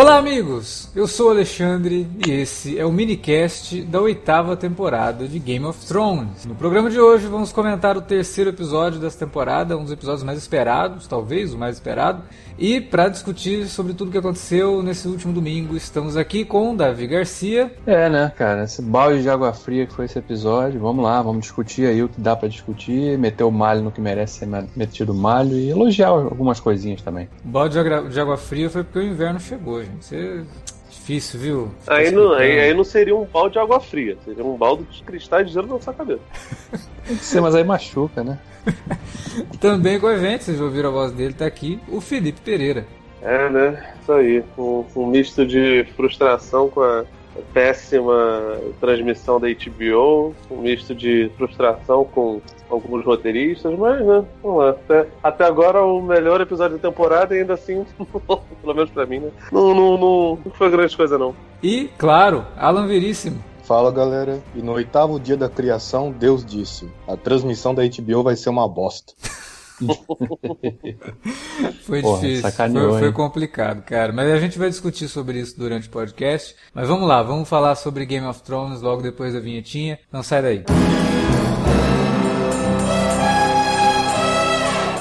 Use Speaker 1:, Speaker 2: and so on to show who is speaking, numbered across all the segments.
Speaker 1: Olá, amigos! Eu sou o Alexandre e esse é o minicast da oitava temporada de Game of Thrones. No programa de hoje vamos comentar o terceiro episódio dessa temporada, um dos episódios mais esperados, talvez o mais esperado. E para discutir sobre tudo o que aconteceu nesse último domingo, estamos aqui com Davi Garcia.
Speaker 2: É, né, cara? Esse balde de água fria que foi esse episódio. Vamos lá, vamos discutir aí o que dá para discutir, meter o malho no que merece ser metido malho e elogiar algumas coisinhas também.
Speaker 1: O balde de água fria foi porque o inverno chegou, gente. Você difícil, viu?
Speaker 3: Aí não, aí, aí, não seria um balde de água fria, seria um balde de cristais de gelo na sua cabeça.
Speaker 2: Sim, mas aí machuca, né?
Speaker 1: Também com a gente, vocês ouviram a voz dele, tá aqui o Felipe Pereira.
Speaker 3: É, né? Isso aí. Um, um misto de frustração com a péssima transmissão da HBO, um misto de frustração com alguns roteiristas, mas né, vamos lá. Até, até agora o melhor episódio da temporada e ainda assim, pelo menos pra mim, né? Não, não, não, não foi grande coisa não.
Speaker 1: E, claro, Alan Veríssimo.
Speaker 4: Fala galera, e no oitavo dia da criação, Deus disse: a transmissão da HBO vai ser uma bosta.
Speaker 1: foi Porra, difícil, foi, foi, complicado, cara. Mas a gente vai discutir sobre isso durante o podcast. Mas vamos lá, vamos falar sobre Game of Thrones logo depois da vinhetinha. Não sai daí.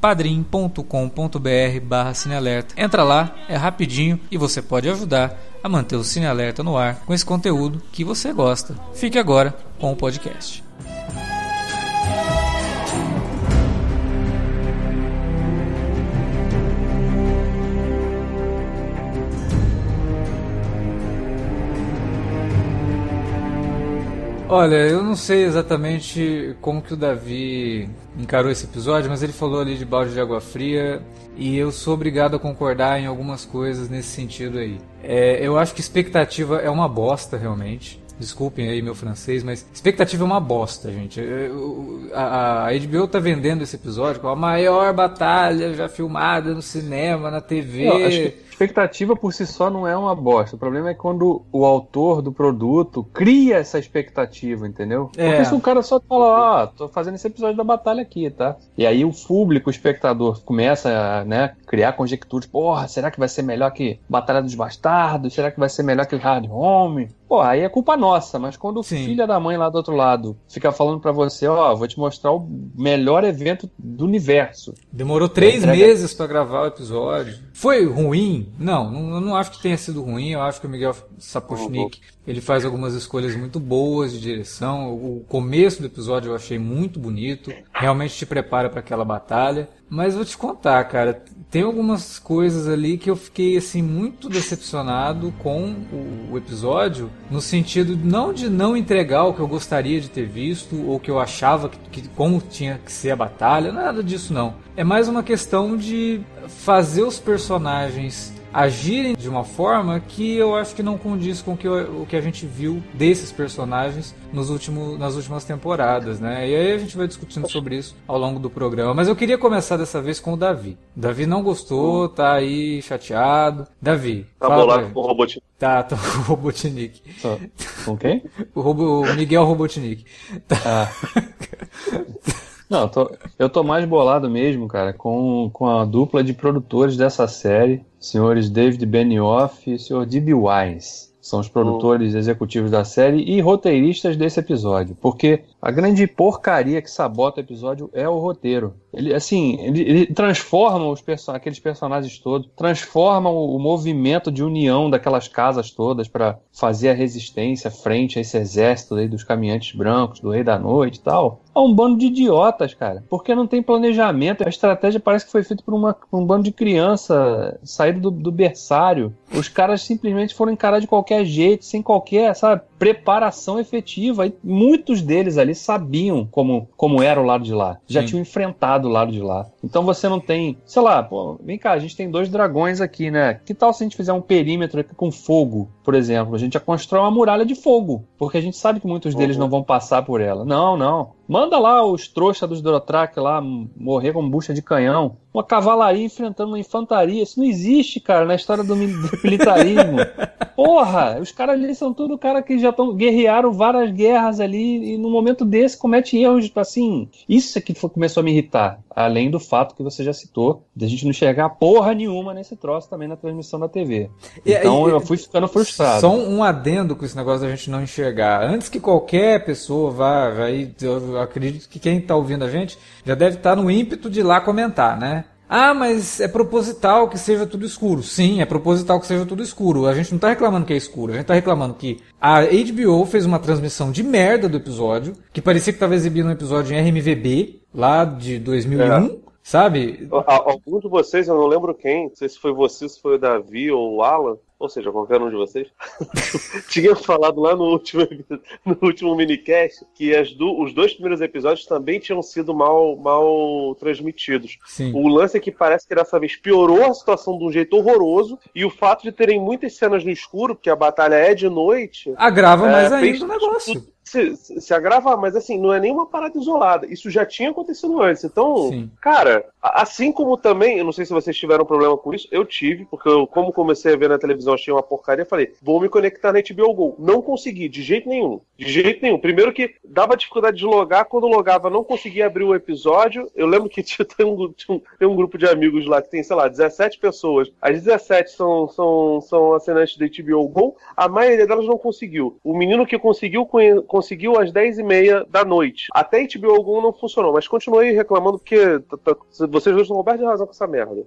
Speaker 1: padrim.com.br barra cinealerta. Entra lá, é rapidinho e você pode ajudar a manter o Cine Alerta no ar com esse conteúdo que você gosta. Fique agora com o podcast. Olha, eu não sei exatamente como que o Davi encarou esse episódio, mas ele falou ali de balde de água fria e eu sou obrigado a concordar em algumas coisas nesse sentido aí. É, eu acho que expectativa é uma bosta, realmente. Desculpem aí meu francês, mas expectativa é uma bosta, gente. A, a HBO tá vendendo esse episódio com a maior batalha já filmada no cinema, na TV. Eu
Speaker 2: acho que expectativa por si só não é uma bosta. O problema é quando o autor do produto cria essa expectativa, entendeu? É. Porque se o cara só fala, ó, oh, tô fazendo esse episódio da batalha aqui, tá? E aí o público, o espectador, começa a né, criar conjecturas. Porra, será que vai ser melhor que Batalha dos Bastardos? Será que vai ser melhor que Hard Home? Pô, aí é culpa nossa, mas quando o filho da mãe lá do outro lado fica falando para você, ó, vou te mostrar o melhor evento do universo.
Speaker 1: Demorou três meses para gravar o episódio. Foi ruim? Não, não, não acho que tenha sido ruim. Eu acho que o Miguel Sapochnik ele faz algumas escolhas muito boas de direção. O começo do episódio eu achei muito bonito. Realmente te prepara para aquela batalha. Mas vou te contar, cara, tem algumas coisas ali que eu fiquei assim muito decepcionado com o, o, episódio, no sentido não de não entregar o que eu gostaria de ter visto ou que eu achava que, que como tinha que ser a batalha, nada disso não. É mais uma questão de fazer os personagens agirem de uma forma que eu acho que não condiz com que o que a gente viu desses personagens nos últimos, nas últimas temporadas, né? E aí a gente vai discutindo sobre isso ao longo do programa. Mas eu queria começar dessa vez com o Davi. Davi não gostou, tá aí chateado. Davi.
Speaker 3: Tá bolado com o Robotnik.
Speaker 1: Tá, tá com o Robotnik.
Speaker 2: Com quem?
Speaker 1: o, Robo, o Miguel Robotnik. Tá. Ah.
Speaker 2: Não, eu tô, eu tô mais bolado mesmo, cara, com, com a dupla de produtores dessa série, senhores David Benioff e senhor D.B. Wise. São os produtores oh. executivos da série e roteiristas desse episódio. Porque a grande porcaria que sabota o episódio é o roteiro. Ele, assim, ele, ele transforma os aqueles personagens todos, transforma o, o, movimento de união daquelas casas todas para fazer a resistência frente a esse exército aí dos caminhantes brancos, do Rei da Noite e tal. É um bando de idiotas, cara. Porque não tem planejamento. A estratégia parece que foi feita por, uma, por um bando de criança saído do, do berçário. Os caras simplesmente foram encarar de qualquer jeito, sem qualquer, sabe? Preparação efetiva. E muitos deles ali sabiam como, como era o lado de lá. Já Sim. tinham enfrentado o lado de lá. Então você não tem, sei lá, pô, vem cá, a gente tem dois dragões aqui, né? Que tal se a gente fizer um perímetro aqui com fogo, por exemplo? A gente já constrói uma muralha de fogo, porque a gente sabe que muitos deles uhum. não vão passar por ela. Não, não. Manda lá os trouxas dos Dorotrak lá morrer com bucha de canhão. Uma cavalaria enfrentando uma infantaria. Isso não existe, cara, na história do militarismo. Porra, os caras ali são tudo cara que já estão guerrearam várias guerras ali e no momento desse comete erros, tipo assim. Isso é que foi, começou a me irritar. Além do fato que você já citou, de a gente não enxergar porra nenhuma nesse troço também na transmissão da TV. Então e, eu fui ficando frustrado.
Speaker 1: Só um adendo com esse negócio da gente não enxergar. Antes que qualquer pessoa vá, vai, eu acredito que quem está ouvindo a gente já deve estar tá no ímpeto de ir lá comentar, né? Ah, mas é proposital que seja tudo escuro. Sim, é proposital que seja tudo escuro. A gente não está reclamando que é escuro. A gente está reclamando que a HBO fez uma transmissão de merda do episódio, que parecia que estava exibindo um episódio em RMVB, lá de 2001. É. Sabe?
Speaker 3: Alguns de vocês, eu não lembro quem, não sei se foi você, se foi o Davi ou o Alan, ou seja, qualquer um de vocês, tinha falado lá no último, no último minicast que do, os dois primeiros episódios também tinham sido mal, mal transmitidos. Sim. O lance é que parece que dessa vez piorou a situação de um jeito horroroso e o fato de terem muitas cenas no escuro, porque a batalha é de noite.
Speaker 1: Agrava é, mais ainda o negócio. Tudo,
Speaker 3: se, se agrava, mas assim, não é nenhuma parada isolada. Isso já tinha acontecido antes. Então, Sim. cara, assim como também, eu não sei se vocês tiveram problema com isso, eu tive, porque eu, como comecei a ver na televisão, achei uma porcaria, falei, vou me conectar na HBO Go. Não consegui, de jeito nenhum. De jeito nenhum. Primeiro que dava dificuldade de logar, quando logava não conseguia abrir o episódio. Eu lembro que tinha, tem, um, tem um grupo de amigos lá que tem, sei lá, 17 pessoas. As 17 são, são, são assinantes da HBO Go, a maioria delas não conseguiu. O menino que conseguiu conseguiu às 10h30 da noite. Até HBO algum não funcionou, mas continuei reclamando porque vocês dois estão cobertos de razão com essa merda.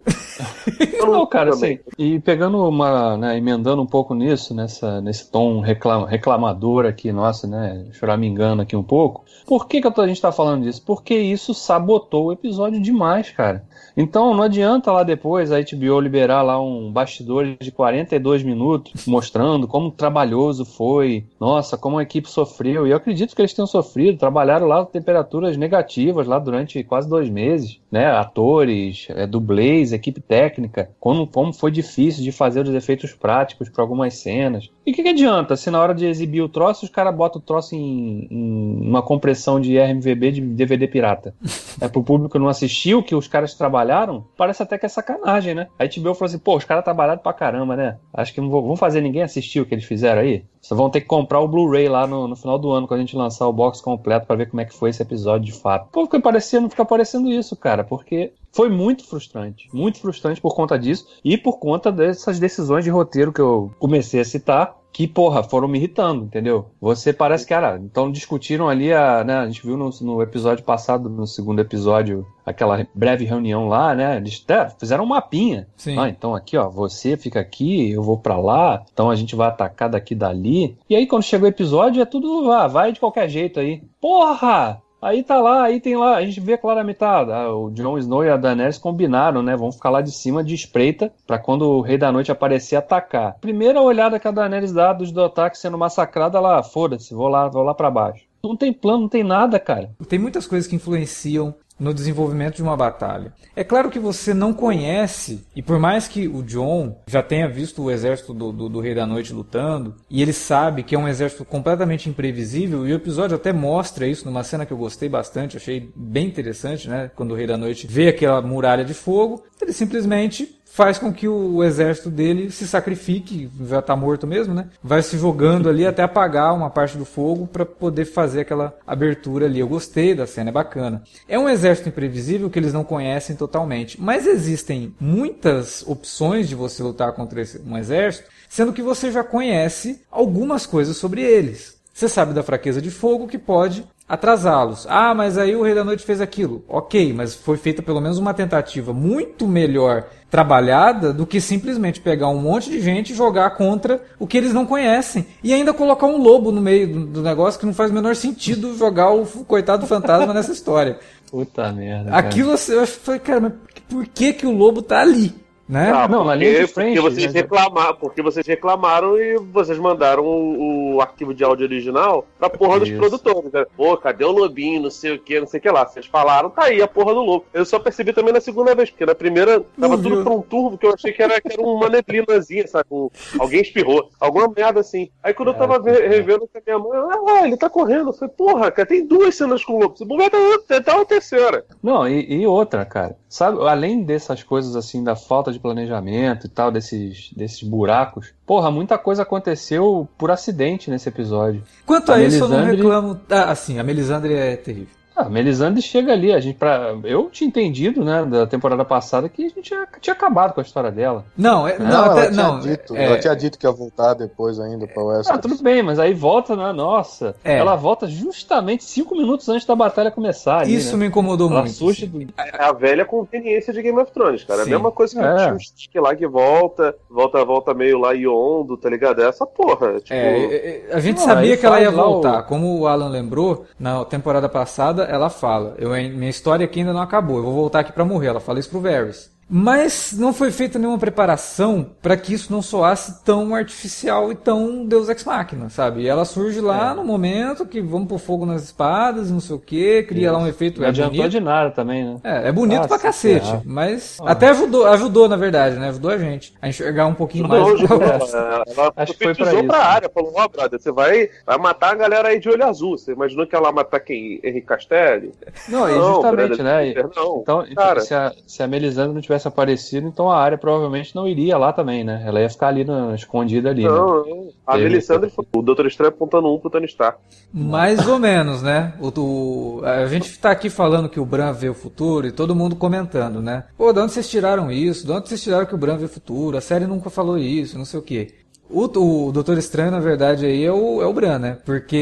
Speaker 2: não, não, cara, assim, e pegando uma, né, emendando um pouco nisso, nessa, nesse tom reclama, reclamador aqui, nossa, né, engano aqui um pouco, por que, que a gente tá falando disso? Porque isso sabotou o episódio demais, cara. Então não adianta lá depois a HBO liberar lá um bastidor de 42 minutos mostrando como trabalhoso foi, nossa, como a equipe sofreu. E eu acredito que eles tenham sofrido, trabalharam lá temperaturas negativas lá durante quase dois meses, né? Atores, é, dublês, equipe técnica, como, como foi difícil de fazer os efeitos práticos para algumas cenas. E o que, que, adianta se na hora de exibir o troço os caras botam o troço em, em, uma compressão de RMVB de DVD pirata? é pro público não assistir o que os caras trabalharam trabalharam, parece até que é sacanagem, né? A HBO falou assim, pô, os caras trabalharam pra caramba, né? Acho que não vão fazer ninguém assistir o que eles fizeram aí. Só vão ter que comprar o Blu-ray lá no, no, final do ano, quando a gente lançar o box completo para ver como é que foi esse episódio de fato. Pô, fica parecendo, fica parecendo isso, cara, porque foi muito frustrante. Muito frustrante por conta disso e por conta dessas decisões de roteiro que eu comecei a citar que, porra, foram me irritando, entendeu? Você parece que, cara, então discutiram ali a, né, a gente viu no, no episódio passado, no segundo episódio, aquela breve reunião lá, né, eles é, fizeram um mapinha. Sim. Ah, então aqui, ó, você fica aqui, eu vou para lá, então a gente vai atacar daqui dali. E aí quando chega o episódio é tudo, ah, vai de qualquer jeito aí. Porra! Aí tá lá, aí tem lá, a gente vê claramente, tá, o Jon Snow e a Daenerys combinaram, né? Vão ficar lá de cima de espreita para quando o Rei da Noite aparecer atacar. Primeira olhada que a Daenerys dá dos do ataque sendo massacrada, ela, foda-se, vou lá, vou lá para baixo. Não tem plano, não tem nada, cara.
Speaker 1: Tem muitas coisas que influenciam no desenvolvimento de uma batalha. É claro que você não conhece, e por mais que o John já tenha visto o exército do, do, do, Rei da Noite lutando, e ele sabe que é um exército completamente imprevisível, e o episódio até mostra isso numa cena que eu gostei bastante, achei bem interessante, né? Quando o Rei da Noite vê aquela muralha de fogo, ele simplesmente faz com que o exército dele se sacrifique, já está morto mesmo, né? Vai se jogando ali até apagar uma parte do fogo para poder fazer aquela abertura ali. Eu gostei da cena, é bacana. É um exército imprevisível que eles não conhecem totalmente, mas existem muitas opções de você lutar contra um exército, sendo que você já conhece algumas coisas sobre eles. Você sabe da fraqueza de fogo que pode atrasá-los. Ah, mas aí o Rei da Noite fez aquilo. Ok, mas foi feita pelo menos uma tentativa muito melhor trabalhada do que simplesmente pegar um monte de gente e jogar contra o que eles não conhecem. E ainda colocar um lobo no meio do, negócio que não faz o menor sentido jogar o coitado do fantasma nessa história.
Speaker 2: Puta merda.
Speaker 1: Cara. Aquilo eu falei, cara, mas por que, que o lobo tá ali? Né?
Speaker 3: Ah,
Speaker 2: Não, na
Speaker 3: porque,
Speaker 2: linha de frente,
Speaker 3: Porque vocês,
Speaker 2: né?
Speaker 3: reclamaram, porque vocês reclamaram e vocês mandaram o, o arquivo de áudio original pra porra dos
Speaker 2: Isso.
Speaker 3: produtores. Né? Pô, cadê o lobinho, não sei o que, não sei o que lá. Vocês falaram, tá aí a porra do lobo. Eu só percebi também na segunda vez, porque na primeira tava
Speaker 1: Não
Speaker 3: tudo pra um turbo que eu achei que era, que era uma neblinazinha, sabe? Um- alguém espirrou. Alguma merda assim. Aí quando eu tava
Speaker 2: É,
Speaker 3: ve- revendo com a minha mãe, ah, ele tá correndo. Eu falei, porra, cara, tem duas cenas com o lobo. Se bobear, tá, tá uma terceira.
Speaker 2: Não, e, e outra, cara. Sabe, além dessas coisas assim, da falta de planejamento e tal, desses, desses buracos, porra, muita coisa aconteceu por acidente nesse episódio.
Speaker 1: Quanto a,
Speaker 2: A
Speaker 1: isso, eu não
Speaker 2: Melisandre-
Speaker 1: reclamo. Ah, assim, a Melisandre é terrível.
Speaker 2: Ah, Melisandre chega ali, a gente pra... eu tinha entendido, né, da temporada passada que a gente tinha, tinha acabado com a história dela.
Speaker 1: Não, é, não,
Speaker 4: Não,
Speaker 1: até,
Speaker 4: ela tinha
Speaker 1: não.
Speaker 4: dito,
Speaker 1: é,
Speaker 4: ela tinha dito que ia voltar depois ainda pra
Speaker 2: Ah,
Speaker 4: Westeros.
Speaker 2: tudo bem, mas aí volta, né, nossa,
Speaker 1: É.
Speaker 2: ela volta justamente cinco minutos antes da batalha começar ali,
Speaker 1: isso
Speaker 2: né?
Speaker 1: me incomodou
Speaker 2: Ela
Speaker 1: muito.
Speaker 2: surge
Speaker 1: assim.
Speaker 2: do...
Speaker 3: É a velha conveniência de Game of Thrones, cara.
Speaker 1: Sim.
Speaker 3: A mesma coisa que
Speaker 2: É.
Speaker 3: o lá que volta, volta, volta meio lá iondo, tá ligado? É essa porra. Tipo,
Speaker 1: É, é, é, a gente
Speaker 2: Não,
Speaker 1: sabia
Speaker 2: aí
Speaker 1: que ela ia
Speaker 2: lá o-
Speaker 1: voltar. Como o Alan lembrou, na temporada passada ela fala: eu, minha história aqui ainda não acabou, eu vou voltar aqui pra morrer. Ela fala isso pro Varys. Mas não foi feita nenhuma preparação para que isso não soasse tão artificial e tão Deus Ex Machina, sabe? E ela surge lá
Speaker 2: É.
Speaker 1: no momento que vamos pôr fogo nas espadas, não sei o que, cria lá um efeito.
Speaker 2: Não
Speaker 1: É
Speaker 2: adiantou
Speaker 1: bonito,
Speaker 2: de nada também, né?
Speaker 1: é, é bonito
Speaker 2: Ah,
Speaker 1: pra cacete,
Speaker 2: ferrar.
Speaker 1: mas
Speaker 2: Ah.
Speaker 1: até ajudou, ajudou na verdade, né? Ajudou a gente a enxergar um pouquinho
Speaker 3: Não,
Speaker 1: mais.
Speaker 3: jogou,
Speaker 2: É.
Speaker 3: ela, ela
Speaker 2: Acho que foi pra
Speaker 3: profetizou
Speaker 2: isso,
Speaker 3: pra
Speaker 2: né?
Speaker 3: área, falou, ó, brother, você vai, vai matar a galera aí de olho azul. Você imaginou que ela ia matar quem? Henrique Castelli?
Speaker 2: Não, e
Speaker 3: Não,
Speaker 2: justamente,
Speaker 3: brother,
Speaker 2: né?
Speaker 3: Não.
Speaker 2: Então, então,
Speaker 3: Cara.
Speaker 2: se, a, se a Melisandre não tivesse aparecido, então a área provavelmente não iria lá também, né? Ela ia ficar ali na- escondida ali, né?
Speaker 3: Não, não. A Melisandre foi o Doutor Estranho apontando um pro Tony Stark.
Speaker 1: Mais ou menos, né? O, o- a gente tá aqui falando que o Bran vê o futuro e todo mundo comentando, né? Pô, de onde vocês tiraram isso? De onde vocês tiraram que o Bran vê o futuro? A série nunca falou isso, não sei o quê. O, o Doutor Estranho, na verdade, aí é o, é o Bran, né? Porque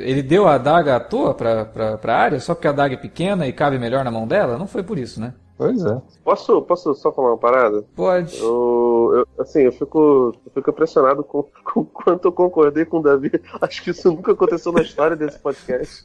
Speaker 1: ele deu a adaga à toa pra, pra, pra área, só porque a adaga é pequena e cabe melhor na mão dela? Não foi por isso, né?
Speaker 2: Pois é.
Speaker 3: Posso, posso só falar uma parada?
Speaker 1: Pode.
Speaker 3: Eu, eu- assim, eu fico, eu fico impressionado com, com o quanto eu concordei com o Davi. Acho que isso nunca aconteceu na história desse podcast.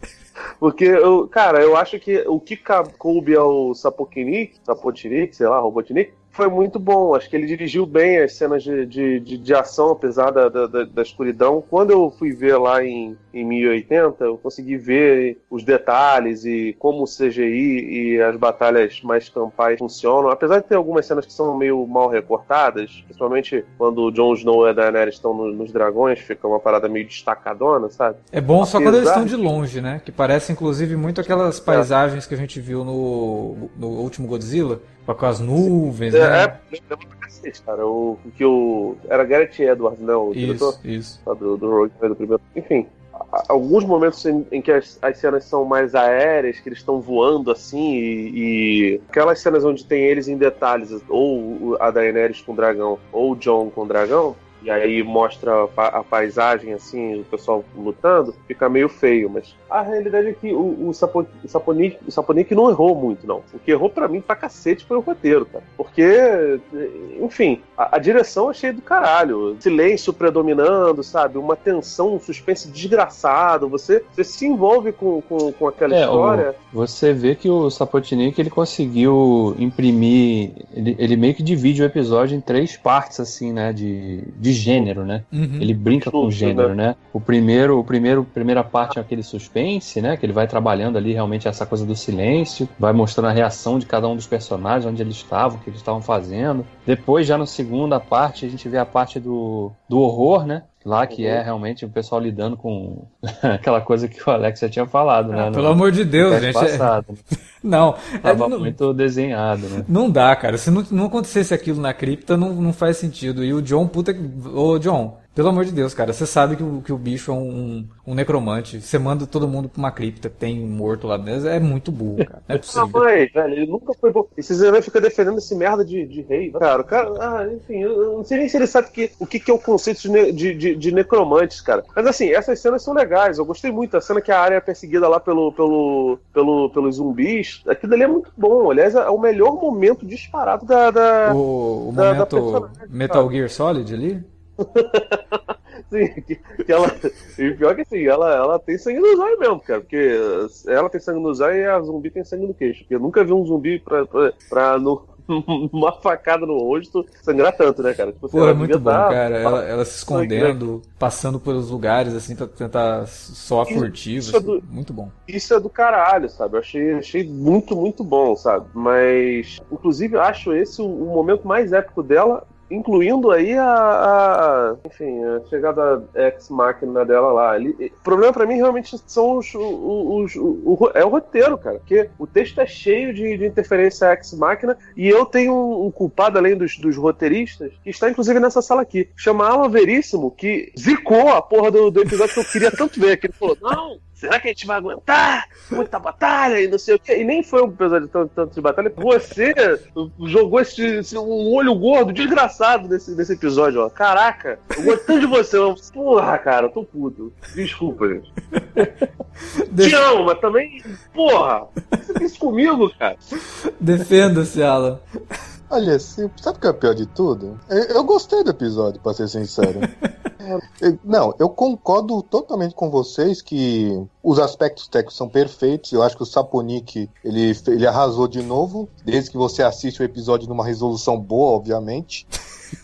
Speaker 3: Porque, eu, cara, eu acho que o que coube ao Sapotnik, Sapotnik, sei lá, Robotnik, foi muito bom. Acho que ele dirigiu bem as cenas de, de, de, de ação, apesar da, da, da- escuridão. Quando eu fui ver lá em, em 1080, eu consegui ver os detalhes e como o CGI e as batalhas mais campais funcionam. Apesar de ter algumas cenas que são meio mal recortadas, principalmente quando o Jon Snow e a Daenerys estão no- nos dragões, fica uma parada meio destacadona, sabe?
Speaker 1: É bom só quando eles
Speaker 3: Apesar
Speaker 1: estão de longe, né? Que parece inclusive muito aquelas paisagens que a gente viu no, no último Godzilla, com as nuvens,
Speaker 3: É,
Speaker 1: né?
Speaker 3: é, pra cacete, cara. O, que o. Era Garrett Edwards, né? O diretor
Speaker 1: Isso, isso.
Speaker 3: lá do, do Rogue do primeiro. Enfim. Alguns momentos em, em que as, as cenas são mais aéreas, que eles estão voando assim, e, e aquelas cenas onde tem eles em detalhes, ou a Daenerys com o dragão, ou o John com o dragão, e aí mostra a, pa- a paisagem assim, o pessoal lutando, fica meio feio, mas a realidade é que o, o, Sapo, o, Saponik, o Saponik não errou muito, não. O que errou pra mim pra cacete foi o roteiro, cara. Porque, enfim, a, a direção achei do caralho. Silêncio predominando, sabe? Uma tensão, um suspense desgraçado. Você, você se envolve com, com, com aquela
Speaker 2: É,
Speaker 3: história.
Speaker 2: Você vê que o Sapotnik ele conseguiu imprimir. Ele, ele meio que divide o episódio em três partes, assim, né? De, de gênero, né?
Speaker 1: Uhum.
Speaker 2: Ele brinca com o gênero, né? O primeiro, o primeiro, primeira parte é aquele suspense, né? Que ele vai trabalhando ali realmente essa coisa do silêncio, vai mostrando a reação de cada um dos personagens, onde eles estavam, o que eles estavam fazendo. Depois, já na segunda parte, a gente vê a parte do, do horror, né? Lá que
Speaker 3: Uhum.
Speaker 2: é realmente o pessoal lidando com aquela coisa que o Alex já tinha falado, né?
Speaker 1: Ah,
Speaker 2: no-
Speaker 1: pelo amor de Deus,
Speaker 2: no
Speaker 1: gente. é-
Speaker 2: passado. né?
Speaker 1: Não, é,
Speaker 2: Tava
Speaker 1: não,
Speaker 2: muito desenhado, né?
Speaker 1: não dá, cara. Se não, não acontecesse aquilo na cripta, não, não faz sentido. E o John, puta que. Ô, John, pelo amor de Deus, cara. Você sabe que o, que o bicho é um, um necromante. Você manda todo mundo pra uma cripta, tem um morto lá dentro. É muito burro, cara. Não é
Speaker 3: Ah,
Speaker 1: possível.
Speaker 3: mas, velho, ele nunca foi bom. Esse Zé fica defendendo esse merda de, de rei. Cara, o cara, ah, enfim, eu não sei nem se ele sabe que, o que, que é o conceito de, ne- de, de, de necromantes, cara. Mas assim, essas cenas são legais. Eu gostei muito. A cena que a área é perseguida lá pelo, pelo, pelo, pelos zumbis. Aquilo ali é muito bom. Aliás, é o melhor momento disparado da. da
Speaker 1: O, o
Speaker 3: da- da
Speaker 1: momento
Speaker 3: personagem,
Speaker 1: Metal Gear Solid ali?
Speaker 3: Sim, que, que ela. E pior que assim, ela, ela tem sangue no zóio mesmo, cara. Porque ela tem sangue no zóio e a zumbi tem sangue no queixo. Porque eu nunca vi um zumbi pra, pra, pra, no, uma facada no rosto, sangrar tanto, né, cara?
Speaker 1: Tipo, Pô, é muito bom, tá, cara. Ela, ela se escondendo, passando pelos lugares, assim, pra tentar soar furtivo. Isso é do, muito bom.
Speaker 3: Isso é do caralho, sabe? Eu achei, achei muito, muito bom, sabe? Mas, inclusive, acho esse o, o momento mais épico dela incluindo aí a, a, enfim, a chegada ex-máquina dela lá. o problema para mim realmente são os, os, os, o, é o roteiro, cara, porque o texto é cheio de, de interferência ex-máquina e eu tenho um, um, culpado além dos, dos roteiristas que está inclusive nessa sala aqui, chama Alan Veríssimo, que zicou a porra do, do episódio que eu queria tanto ver, que ele falou, não, será que a gente vai aguentar muita batalha e não sei o quê? E nem foi um episódio de tanto, tanto de batalha. Você jogou esse, esse, um olho gordo desgraçado nesse, nesse episódio, ó. Caraca, eu gostei de você. Eu, porra, cara, eu tô puto. Desculpa, gente. Te amo, mas também, porra, você fez comigo, cara.
Speaker 1: Defenda-se, Alan.
Speaker 4: Olha, sabe o que é pior de tudo? Eu, eu gostei do episódio, pra ser sincero. Não, eu concordo totalmente com vocês que os aspectos técnicos são perfeitos. Eu acho que o Saponik ele, ele arrasou de novo, desde que você assiste o episódio numa resolução boa, obviamente.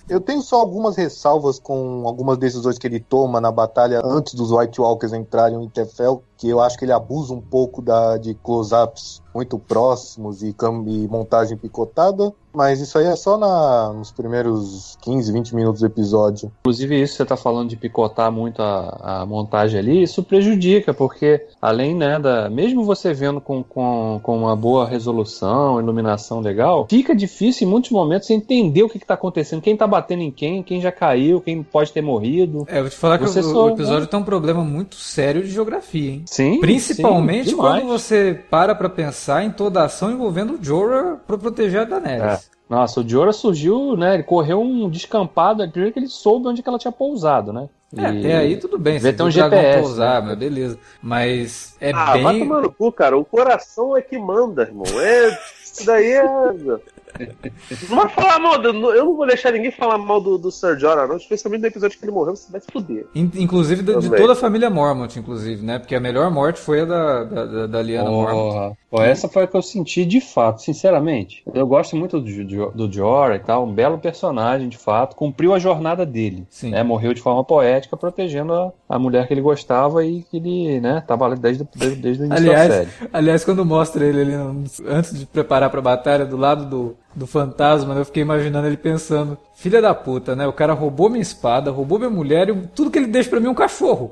Speaker 4: Eu tenho só algumas ressalvas com algumas decisões que ele toma na batalha antes dos White Walkers entrarem no Interfell, que eu acho que ele abusa um pouco da, de close-ups muito próximos e, e, montagem picotada, mas isso aí é só na, nos primeiros 15, 20 minutos do episódio.
Speaker 2: Inclusive, isso que você está falando de picotar muito a, a, montagem ali, isso prejudica, porque além, né, da. Mesmo você vendo com, com, com uma boa resolução, iluminação legal, fica difícil em muitos momentos entender o que está acontecendo, quem está batendo em quem, quem já caiu, quem pode ter morrido.
Speaker 1: É, eu vou te falar você que o, só... o episódio tem um problema muito sério de geografia, hein? Sim. Principalmente sim, quando você para pra pensar em toda a ação envolvendo o Jorah pra proteger a Daenerys.
Speaker 2: É. Nossa, o Jorah surgiu, né? Ele correu um descampado, primeiro que ele soube onde que ela tinha pousado, né?
Speaker 1: É, e... até aí tudo bem,
Speaker 2: você tem um GPS,
Speaker 1: pousar, né? mas beleza. Mas é
Speaker 3: ah,
Speaker 1: bem...
Speaker 3: vai tomar no cu, cara. O coração é que manda, irmão. É... Isso daí é... Não vai falar mal, do, eu não vou deixar ninguém falar mal do, do Sir Jorah, não, especialmente no episódio que ele morreu, você vai se fuder.
Speaker 1: Inclusive de, de, toda a família Mormont, inclusive, né? Porque a melhor morte foi a da, da, da, da Liana oh, Mormont.
Speaker 2: Oh, essa foi a que eu senti de fato, sinceramente. Eu gosto muito do, do Jorah e tal, um belo personagem, de fato, cumpriu a jornada dele. Sim. Né? Morreu de forma poética, protegendo a, a mulher que ele gostava e que ele, né, tava ali desde, desde, desde o início
Speaker 1: aliás,
Speaker 2: da série.
Speaker 1: Aliás, quando mostra ele ali, antes de preparar pra batalha, do lado do, do fantasma, né? eu fiquei imaginando ele pensando, filha da puta, né? O cara roubou minha espada, roubou minha mulher e tudo que ele deixa para mim é um cachorro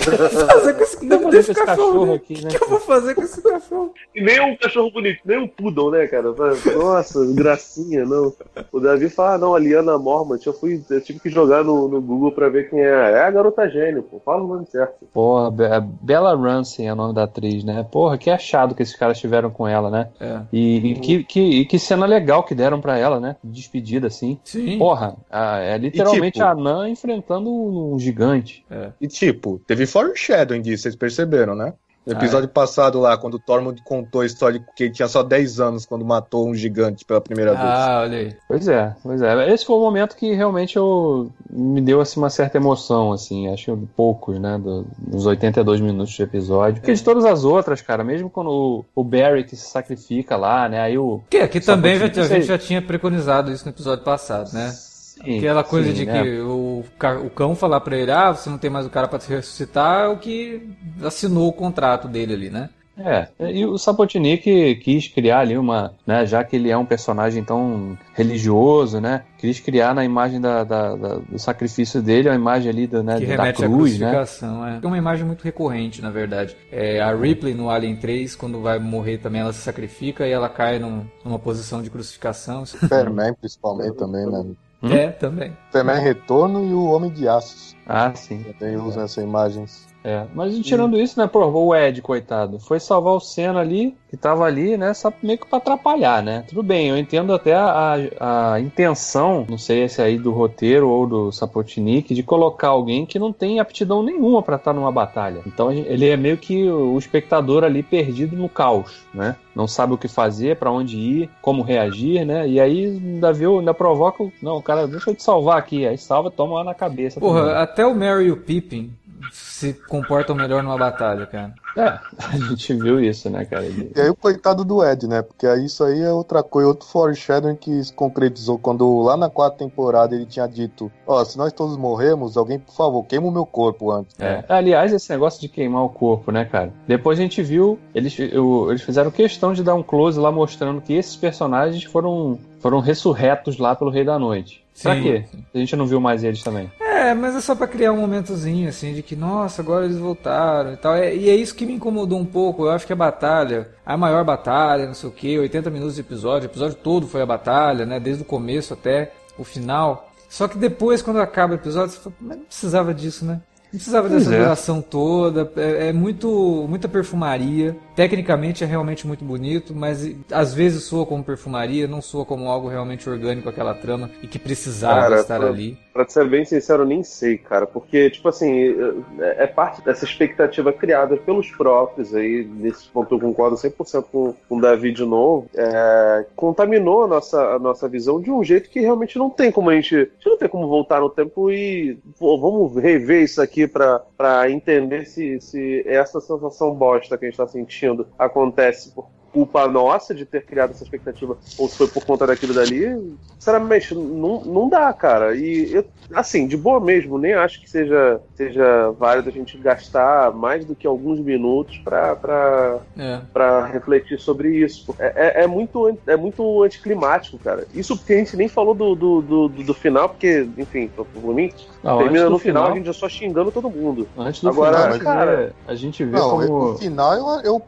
Speaker 1: fazer com esse, não, com esse cachorro, cachorro aqui, né? O que, eu vou fazer com esse cachorro?
Speaker 3: E nem um cachorro bonito, nem um poodle, né, cara? Nossa, gracinha, não. O Davi fala, ah, não, a Liana Mormont, eu fui, eu tive que jogar no, no Google pra ver quem é. É a garota gênio, pô. Fala o nome certo.
Speaker 2: Porra, Bella Ramsey é o nome da atriz, né? Porra, que achado que esses caras tiveram com ela, né? É. E, e que, que, e que cena legal que deram pra ela, né? Despedida, assim. Sim. Porra, a, é literalmente tipo, a Nan enfrentando um gigante.
Speaker 4: É. E tipo, tipo, teve foreshadowing disso, vocês perceberam, né? No episódio ah, é. passado lá, quando o Tormund contou a história que ele tinha só 10 anos quando matou um gigante pela primeira
Speaker 1: ah,
Speaker 4: vez.
Speaker 1: Ah, olha aí.
Speaker 2: Pois é, pois é. Esse foi o momento que realmente eu me deu assim, uma certa emoção, assim, acho poucos, né, do, dos 82 minutos de episódio. Porque de todas as outras, cara, mesmo quando o, o Barry que se sacrifica lá, né, aí o...
Speaker 1: Que aqui também já, a gente já tinha preconizado isso no episódio passado, né? Sim, Aquela coisa sim, de né? que o, o cão falar pra ele, ah, você não tem mais o cara pra te ressuscitar, é o que assinou o contrato dele ali, né?
Speaker 2: É, e o Sapotnik quis criar ali uma, né, já que ele é um personagem tão religioso, né, quis criar na imagem da, da, da do sacrifício dele, a imagem ali do, né,
Speaker 1: que
Speaker 2: da cruz,
Speaker 1: né? É. é uma imagem muito recorrente, na verdade. É, a Ripley no Alien 3, quando vai morrer também, ela se sacrifica e ela cai num, numa posição de crucificação.
Speaker 4: Superman, principalmente, também, né?
Speaker 1: Hum? É, também.
Speaker 4: Também Retorno e o Homem de Aços.
Speaker 2: Ah, sim.
Speaker 4: Também usam é. essas imagens.
Speaker 2: É, mas tirando isso, né, pô, o Ed, coitado, foi salvar o Senna ali, que tava ali, né, só meio que pra atrapalhar, né? Tudo bem, eu entendo até a, a intenção, não sei se é aí do roteiro ou do Sapotnik, de colocar alguém que não tem aptidão nenhuma para estar numa batalha. Então ele é meio que o espectador ali perdido no caos, né? Não sabe o que fazer, para onde ir, como reagir, né? E aí ainda viu, ainda provoca, não, cara, deixa eu te salvar aqui, aí salva, toma lá na cabeça.
Speaker 1: Porra, também. até o Mary e o Pippin se comportam melhor numa batalha, cara.
Speaker 2: É, a gente viu isso, né, cara?
Speaker 4: E aí o coitado do Ed, né? Porque isso aí é outra coisa, outro foreshadowing que se concretizou quando lá na quarta temporada ele tinha dito: Ó, oh, se nós todos morremos, alguém, por favor, queima o meu corpo antes.
Speaker 2: É. Aliás, esse negócio de queimar o corpo, né, cara? Depois a gente viu, eles, eu, eles fizeram questão de dar um close lá mostrando que esses personagens foram, foram ressurretos lá pelo Rei da Noite. Sim. Pra quê? A gente não viu mais eles também.
Speaker 1: É, mas é só pra criar um momentozinho, assim, de que, nossa, agora eles voltaram e tal. É, e é isso que me incomodou um pouco. Eu acho que a batalha, a maior batalha, não sei o que, 80 minutos de episódio, o episódio todo foi a batalha, né? Desde o começo até o final. Só que depois, quando acaba o episódio, você fala, mas não precisava disso, né? Não precisava pois dessa é. duração toda. É, é, muito, muita perfumaria. Tecnicamente é realmente muito bonito, mas às vezes soa como perfumaria, não soa como algo realmente orgânico aquela trama e que precisava cara, estar
Speaker 3: pra,
Speaker 1: ali.
Speaker 3: Pra ser bem sincero, eu nem sei, cara. Porque, tipo assim, é, é parte dessa expectativa criada pelos próprios aí. Nesse ponto eu concordo 100% com, com o Davi de novo. É, contaminou a nossa, a nossa visão de um jeito que realmente não tem como a gente. A gente não tem como voltar no tempo e. Pô, vamos rever isso aqui para entender se, se essa sensação bosta que a gente está sentindo acontece por culpa nossa de ter criado essa expectativa ou se foi por conta daquilo dali, sinceramente, não, não dá, cara. E eu, assim, de boa mesmo, nem acho que seja, seja válido a gente gastar mais do que alguns minutos pra, pra, é. Pra refletir sobre isso. É, é, é, muito, é muito anticlimático, cara. Isso porque a gente nem falou do, do, do, do final, porque, enfim, por mim, não, termina no final, final, a gente já só xingando todo mundo.
Speaker 2: Antes do Agora, final, cara, a gente vê não, como...
Speaker 4: No final, eu, eu,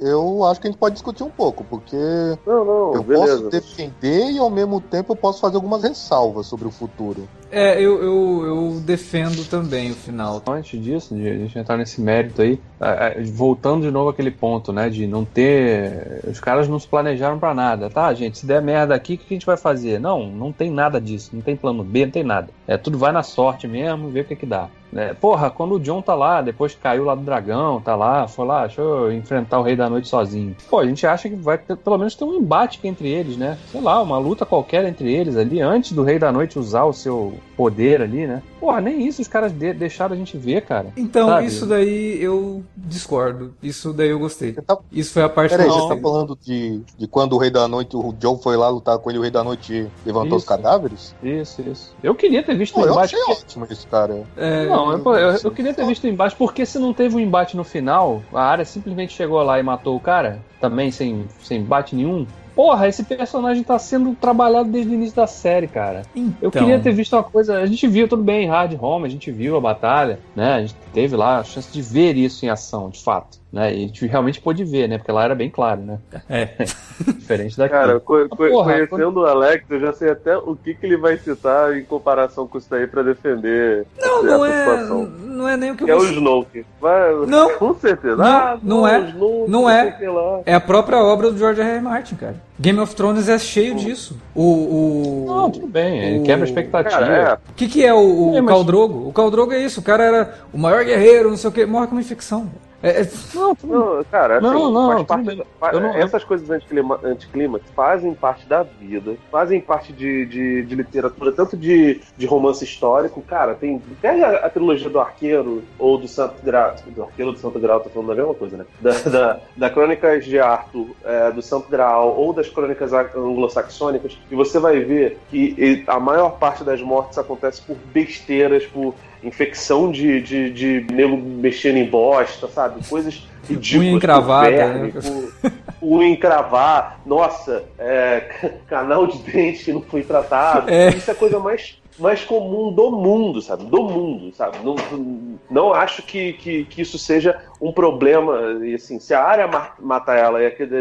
Speaker 4: eu acho que a gente pode pode discutir um pouco, porque
Speaker 3: não, não,
Speaker 4: eu
Speaker 3: beleza.
Speaker 4: posso defender e ao mesmo tempo eu posso fazer algumas ressalvas sobre o futuro.
Speaker 1: É, eu, eu, eu defendo também o final.
Speaker 2: Antes disso, de a gente entrar nesse mérito aí, voltando de novo aquele ponto, né, de não ter. Os caras não se planejaram para nada. Tá, gente, se der merda aqui, o que a gente vai fazer? Não, não tem nada disso, não tem plano B, não tem nada. É, tudo vai na sorte mesmo, ver o que que dá. É, porra, quando o John tá lá, depois caiu lá do dragão, tá lá, foi lá, deixa eu enfrentar o Rei da Noite sozinho. Pô, a gente acha que vai ter, pelo menos ter um embate entre eles, né? Sei lá, uma luta qualquer entre eles ali, antes do Rei da Noite usar o seu poder ali, né? Porra, nem isso os caras de deixaram a gente ver, cara.
Speaker 1: Então, sabe? isso daí eu discordo. Isso daí eu gostei. Tá... Isso foi a parte
Speaker 4: Peraí, você tá falando de, de quando o Rei da Noite, o John foi lá lutar com ele, o Rei da Noite levantou isso. os cadáveres?
Speaker 2: Isso, isso. Eu queria ter visto Pô,
Speaker 4: o embate. Eu achei porque... ótimo esse cara.
Speaker 2: É... Não, eu, eu, eu, queria ter visto o embate, porque se não teve um embate no final, a área simplesmente chegou lá e matou o cara, também sem, sem embate nenhum. Porra, esse personagem tá sendo trabalhado desde o início da série, cara. Então... Eu queria ter visto uma coisa. A gente viu tudo bem em Hard Home, a gente viu a batalha, né? A gente teve lá a chance de ver isso em ação, de fato. Né? E a gente realmente pôde ver, né? Porque lá era bem claro, né?
Speaker 1: É.
Speaker 2: Diferente daqui.
Speaker 3: Cara, co co porra, conhecendo quando... o Alex, eu já sei até o que, que ele vai citar em comparação com isso daí pra defender
Speaker 1: não, não é, situação. Não é nem o que,
Speaker 3: que eu É o Snoke. Vai,
Speaker 1: não.
Speaker 3: Com certeza.
Speaker 1: Não, ah, não, não é. Snoke, não é. É a própria obra do George R. R. Martin, cara. Game of Thrones é cheio disso. O, o,
Speaker 2: não, tudo bem, ele o... quebra a expectativa. O
Speaker 1: é. que, que é o, o é, mas... Caldrogo? O Caldrogo é isso, o cara era o maior guerreiro, não sei o que, morre com uma infecção.
Speaker 3: É, é, não, não, cara, assim, não, não, parte, faz, não, essas coisas anticlimax fazem parte da vida, fazem parte de, de, de, literatura, tanto de, de romance histórico, cara, tem. Pega a, a trilogia do Arqueiro ou do Santo Grau. Do Arqueiro ou do Santo Grau, tô falando da mesma coisa, né? Da, da, da Crônicas de Arthur, é, do Santo Grau ou das Crônicas anglo-saxônicas, e você vai ver que a maior parte das mortes acontece por besteiras, por infecção de, de, de nego mexendo em bosta, sabe? Coisas ridículas.
Speaker 1: Unha encravada. Verme,
Speaker 3: né? Unha encravar, nossa, é, canal de dente que não foi tratado. É. Isso é a coisa mais mais comum do mundo, sabe? Do mundo, sabe? Não, não acho que, que, que isso seja um problema. E assim, se a área mata ela e aquilo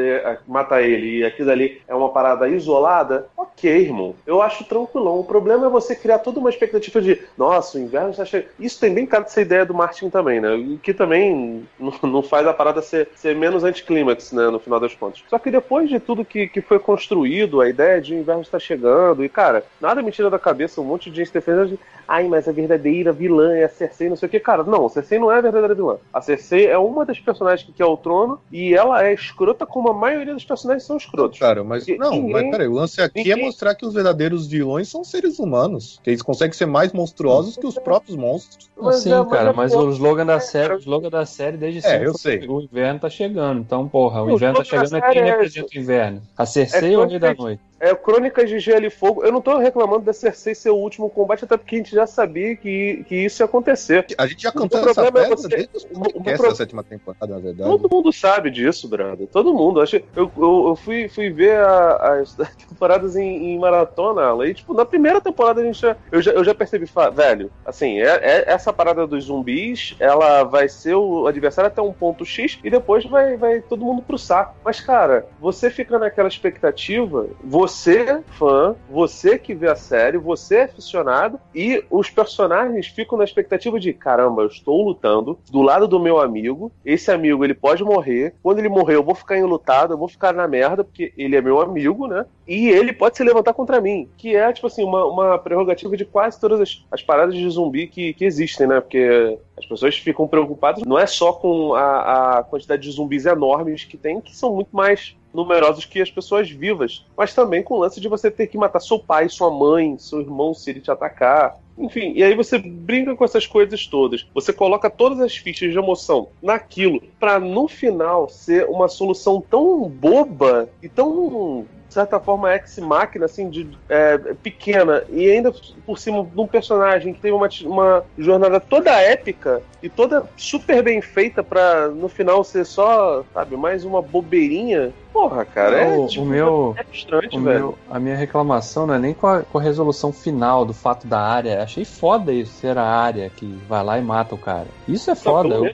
Speaker 3: mata ele e aquilo ali é uma parada isolada, ok, irmão. Eu acho tranquilão. O problema é você criar toda uma expectativa de, nossa, o inverno está chegando. Isso tem bem cara dessa ideia do Martin também, né? Que também não faz a parada ser, ser menos anticlímax, né? No final das contas. Só que depois de tudo que, que foi construído, a ideia de o inverno está chegando, e cara, nada me tira da cabeça um monte de gente defendendo ai, mas a verdadeira vilã é a Cersei, não sei o que. Cara, não, a Cersei não é a verdadeira vilã. A Cersei é uma das personagens que quer o trono e ela é escrota como a maioria dos personagens são escrotos.
Speaker 4: Cara, mas não, ninguém, mas peraí, o lance aqui é ninguém, é mostrar que os verdadeiros vilões são seres humanos. Que eles conseguem ser mais monstruosos que os próprios monstros.
Speaker 2: Mas Sim, é, cara, mas, o slogan da série, o slogan da série desde
Speaker 4: é, sempre eu sei.
Speaker 2: o inverno tá chegando. Então, porra, o, o inverno tá chegando é quem representa o inverno? A Cersei é ou o Rei da Noite?
Speaker 3: É, Crônicas de Gelo e Fogo. Eu não tô reclamando da Cersei ser o último combate, até porque a gente já sabia que, que isso ia acontecer.
Speaker 4: A gente já cantou essa pedra é você... desde o pro... da sétima temporada, na verdade.
Speaker 3: Todo mundo sabe disso, brother. Todo mundo. Eu, eu, eu fui, fui ver a, as temporadas em, em maratona, e tipo, na primeira temporada a gente já, eu, já, eu já percebi, velho, assim, é, é, essa parada dos zumbis, ela vai ser o adversário até um ponto X e depois vai, vai todo mundo pro saco. Mas, cara, você fica naquela expectativa, você você, fã, você que vê a série, você é aficionado, e os personagens ficam na expectativa de: caramba, eu estou lutando do lado do meu amigo, esse amigo ele pode morrer, quando ele morrer eu vou ficar enlutado, eu vou ficar na merda, porque ele é meu amigo, né? E ele pode se levantar contra mim, que é, tipo assim, uma, uma prerrogativa de quase todas as, as paradas de zumbi que, que existem, né? Porque as pessoas ficam preocupadas não é só com a, a quantidade de zumbis enormes que tem, que são muito mais numerosos que as pessoas vivas, mas também com o lance de você ter que matar seu pai, sua mãe, seu irmão se ele te atacar. Enfim, e aí você brinca com essas coisas todas. Você coloca todas as fichas de emoção naquilo, para no final ser uma solução tão boba e tão de certa forma, ex-máquina, assim, de, é, pequena, e ainda por cima de um personagem que teve uma, uma jornada toda épica e toda super bem feita pra no final ser só, sabe, mais uma bobeirinha. Porra, cara,
Speaker 2: é, o, tipo, o meu, é frustrante, o velho. Meu, a minha reclamação não é nem com a, com a, resolução final do fato da área. Achei foda isso, ser a área que vai lá e mata o cara. Isso é foda. Não,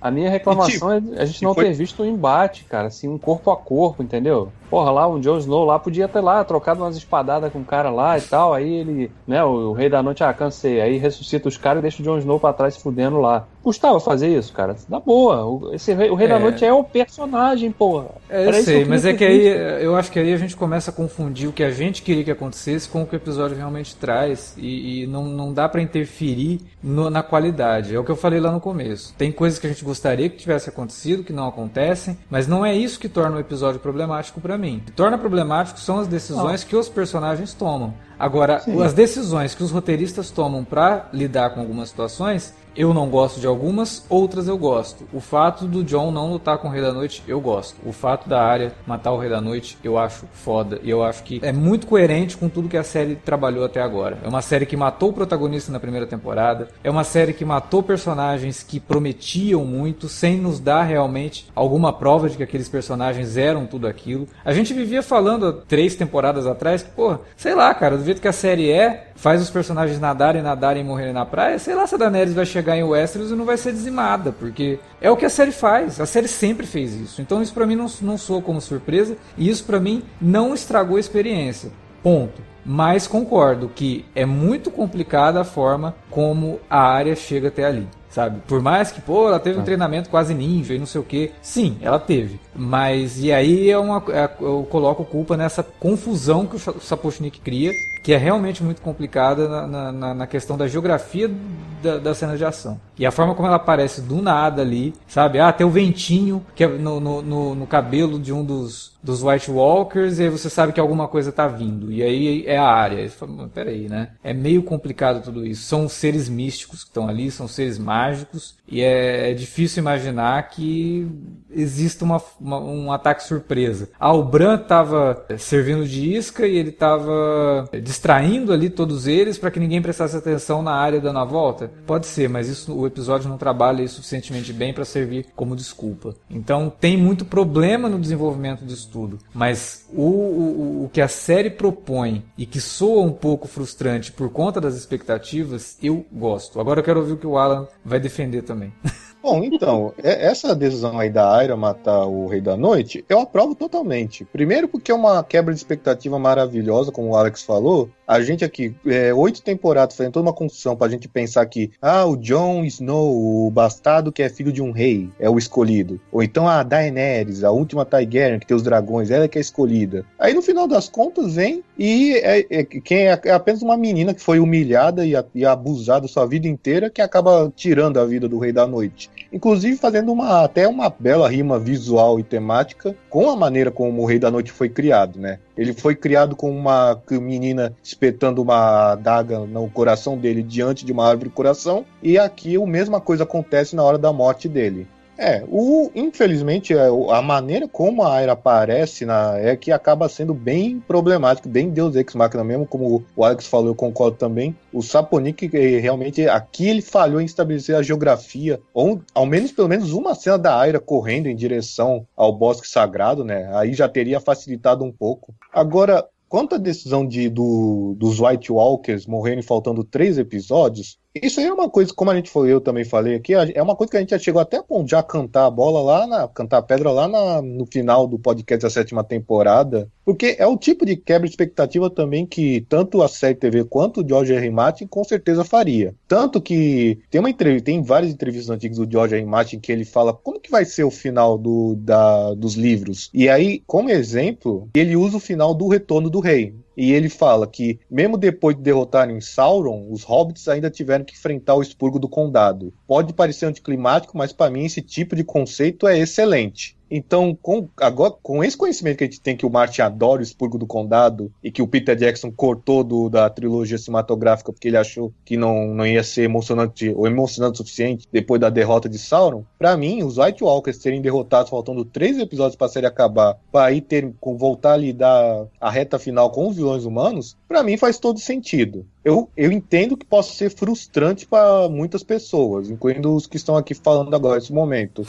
Speaker 2: a minha reclamação tipo, é a gente não foi... ter visto o um embate, cara, assim, um corpo a corpo, entendeu? Porra, lá o Jon Snow lá podia ter lá trocado umas espadadas com o cara lá e tal. Aí ele, né, o, o Rei da Noite, ah, cansei. Aí ressuscita os caras e deixa o Jon Snow pra trás se fudendo lá. Custava fazer isso, cara. Na boa. O, esse rei, o Rei é. da Noite é o personagem, porra.
Speaker 1: É, eu sei, mas é que aí eu acho que aí a gente começa a confundir o que a gente queria que acontecesse com o que o episódio realmente traz. E, e não, não dá para interferir no, na qualidade. É o que eu falei lá no começo. Tem coisas que a gente gostaria que tivesse acontecido, que não acontecem, mas não é isso que torna o episódio problemático para mim. O que torna problemático são as decisões que os personagens tomam. Agora, Sim. as decisões que os roteiristas tomam para lidar com algumas situações eu não gosto de algumas, outras eu gosto. O fato do John não lutar com o Rei da Noite, eu gosto. O fato da área matar o Rei da Noite, eu acho foda. E eu acho que é muito coerente com tudo que a série trabalhou até agora. É uma série que matou o protagonista na primeira temporada. É uma série que matou personagens que prometiam muito, sem nos dar realmente alguma prova de que aqueles personagens eram tudo aquilo. A gente vivia falando três temporadas atrás que, pô, sei lá, cara, do jeito que a série é, faz os personagens nadarem, nadarem e morrerem na praia, sei lá se a Daenerys vai chegar em Westeros e não vai ser dizimada, porque é o que a série faz. A série sempre fez isso. Então isso para mim não, não soa como surpresa e isso para mim não estragou a experiência. Ponto. Mas concordo que é muito complicada a forma como a área chega até ali sabe? Por mais que, pô, ela teve um ah. treinamento quase ninja e não sei o que. Sim, ela teve. Mas, e aí é uma, é, eu coloco culpa nessa confusão que o Sapochnik cria, que é realmente muito complicada na, na, na questão da geografia da, da cena de ação. E a forma como ela aparece do nada ali, sabe? Ah, tem o ventinho que é no, no, no, no cabelo de um dos, dos White Walkers, e aí você sabe que alguma coisa tá vindo. E aí é a área. Fala, peraí, né? É meio complicado tudo isso. São seres místicos que estão ali, são seres mágicos, e é, é difícil imaginar que exista uma, uma, um ataque surpresa. Ah, o Bran tava servindo de isca e ele tava distraindo ali todos eles para que ninguém prestasse atenção na área dando a volta? Pode ser, mas isso o episódio não trabalha isso suficientemente bem para servir como desculpa. Então tem muito problema no desenvolvimento disso tudo. Mas o, o, o que a série propõe e que soa um pouco frustrante por conta das expectativas, eu gosto. Agora eu quero ouvir o que o Alan vai defender também.
Speaker 4: Bom, então, é, essa decisão aí da Aira matar o Rei da Noite, eu aprovo totalmente. Primeiro porque é uma quebra de expectativa maravilhosa, como o Alex falou. A gente aqui, é, oito temporadas, fazendo toda uma construção pra gente pensar que, ah, o Jon Snow, o bastardo que é filho de um rei, é o escolhido. Ou então a Daenerys, a última Targaryen, que tem os dragões, ela é que é escolhida. Aí no final das contas vem e é, é quem é, é, apenas uma menina que foi humilhada e, e abusada sua vida inteira que acaba tirando a vida do Rei da Noite. Inclusive fazendo uma até uma bela rima visual e temática com a maneira como o Rei da Noite foi criado, né? Ele foi criado com uma menina espetando uma adaga no coração dele diante de uma árvore coração, e aqui a mesma coisa acontece na hora da morte dele. É, o, infelizmente, é, a maneira como a Aira aparece na, é que acaba sendo bem problemático, bem Deus Ex Machina mesmo, como o Alex falou, eu concordo também. O Saponik, realmente, aqui ele falhou em estabelecer a geografia, ou ao menos, pelo menos, uma cena da Aira correndo em direção ao bosque sagrado, né? Aí já teria facilitado um pouco. Agora, quanto à decisão de, do, dos White Walkers morrerem faltando três episódios, isso aí é uma coisa, como a gente foi, eu também falei aqui, é uma coisa que a gente já chegou até a já cantar a bola lá, na, cantar a pedra lá na, no final do podcast da sétima temporada, porque é o tipo de quebra de expectativa também que tanto a série TV quanto o George R. Martin com certeza faria. Tanto que tem uma entrevista, tem várias entrevistas antigas do George R. Martin que ele fala como que vai ser o final do, da, dos livros. E aí, como exemplo, ele usa o final do Retorno do Rei. E ele fala que, mesmo depois de derrotarem Sauron, os hobbits ainda tiveram que enfrentar o expurgo do condado. Pode parecer anticlimático, mas para mim esse tipo de conceito é excelente. Então, com, agora, com esse conhecimento que a gente tem que o Martin adora o Expurgo do Condado e que o Peter Jackson cortou do, da trilogia cinematográfica porque ele achou que não, não ia ser emocionante ou emocionante o suficiente depois da derrota de Sauron, para mim, os White Walkers terem derrotado faltando três episódios para a série acabar, para aí ter, com, voltar ali dar a reta final com os vilões humanos, para mim faz todo sentido. Eu, eu entendo que possa ser frustrante para muitas pessoas, incluindo os que estão aqui falando agora nesse momento.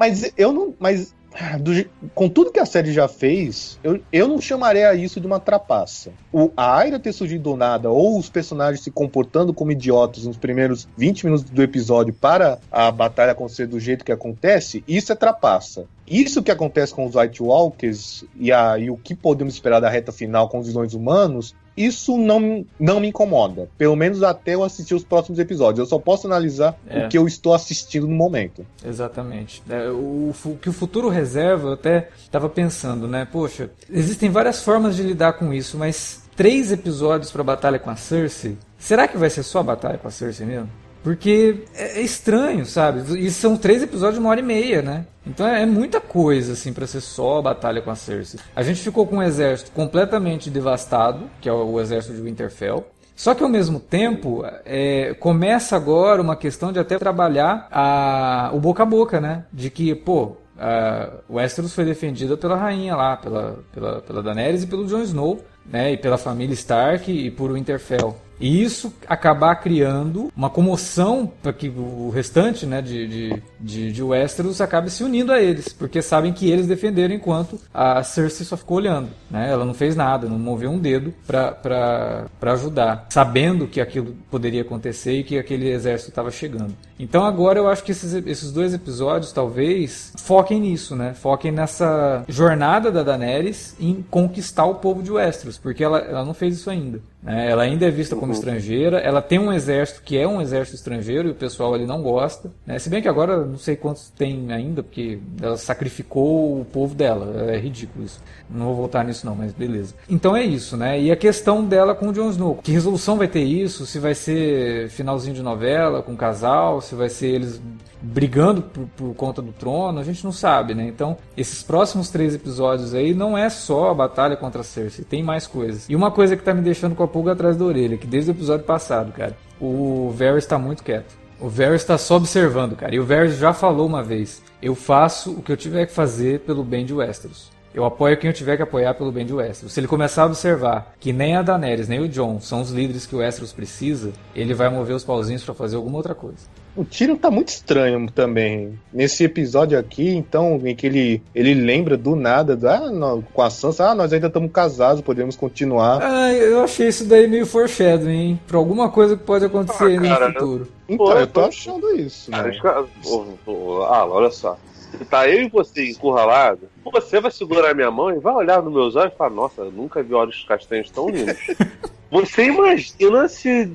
Speaker 4: Mas eu não. Mas do, com tudo que a série já fez, eu, eu não chamaria isso de uma trapaça. O, a Aira ter surgido do nada, ou os personagens se comportando como idiotas nos primeiros 20 minutos do episódio para a batalha acontecer do jeito que acontece, isso é trapaça. Isso que acontece com os White Walkers e, a, e o que podemos esperar da reta final com os vilões humanos isso não, não me incomoda. Pelo menos até eu assistir os próximos episódios. Eu só posso analisar é. o que eu estou assistindo no momento.
Speaker 1: Exatamente. É, o, o que o futuro reserva, eu até estava pensando, né? Poxa, existem várias formas de lidar com isso, mas três episódios para a batalha com a Cersei. Será que vai ser só a batalha com a Cersei mesmo? Porque é, é estranho, sabe? E são três episódios de uma hora e meia, né? Então é, é muita coisa, assim, para ser só a batalha com a Cersei. A gente ficou com um exército completamente devastado, que é o exército de Winterfell. Só que ao mesmo tempo, é, começa agora uma questão de até trabalhar a, o boca a boca, né? De que, pô, o Westeros foi defendida pela rainha lá, pela, pela, pela Daenerys e pelo Jon Snow, né? E pela família Stark e por Winterfell. E isso acabar criando uma comoção para que o restante né, de, de, de, de Westeros acabe se unindo a eles, porque sabem que eles defenderam enquanto a Cersei só ficou olhando. Né? Ela não fez nada, não moveu um dedo para ajudar, sabendo que aquilo poderia acontecer e que aquele exército estava chegando. Então agora eu acho que esses, esses dois episódios talvez foquem nisso, né? Foquem nessa jornada da Daenerys em conquistar o povo de Westeros, porque ela, ela não fez isso ainda. Né? Ela ainda é vista como uhum. estrangeira, ela tem um exército que é um exército estrangeiro e o pessoal ali não gosta. Né? Se bem que agora não sei quantos tem ainda, porque ela sacrificou o povo dela. É ridículo isso. Não vou voltar nisso não, mas beleza. Então é isso, né? E a questão dela com o Jon Snow. Que resolução vai ter isso? Se vai ser finalzinho de novela com o casal? Se vai ser eles brigando por, por, conta do trono, a gente não sabe, né? Então, esses próximos três episódios aí não é só a batalha contra a Cersei, tem mais coisas. E uma coisa que tá me deixando com a pulga atrás da orelha, que desde o episódio passado, cara, o Varys tá muito quieto. O Varys está só observando, cara. E o Varys já falou uma vez: eu faço o que eu tiver que fazer pelo bem de Westeros. Eu apoio quem eu tiver que apoiar pelo bem de Westeros. Se ele começar a observar que nem a Daenerys nem o Jon são os líderes que o Westeros precisa, ele vai mover os pauzinhos para fazer alguma outra coisa.
Speaker 4: O Tyrion tá muito estranho também. Nesse episódio aqui, então, em que ele, ele lembra do nada, ah, não, com a Sansa, ah, nós ainda estamos casados, podemos continuar.
Speaker 1: Ah, eu achei isso daí meio foreshadowing, hein? Pra alguma coisa que pode acontecer ah, cara, no futuro.
Speaker 4: Então, Pô, eu tô achando isso. Né?
Speaker 3: Ah, olha só. Tá eu e você encurralado, você vai segurar minha mão e vai olhar nos meus olhos e falar, nossa, eu nunca vi olhos castanhos tão lindos. Você imagina se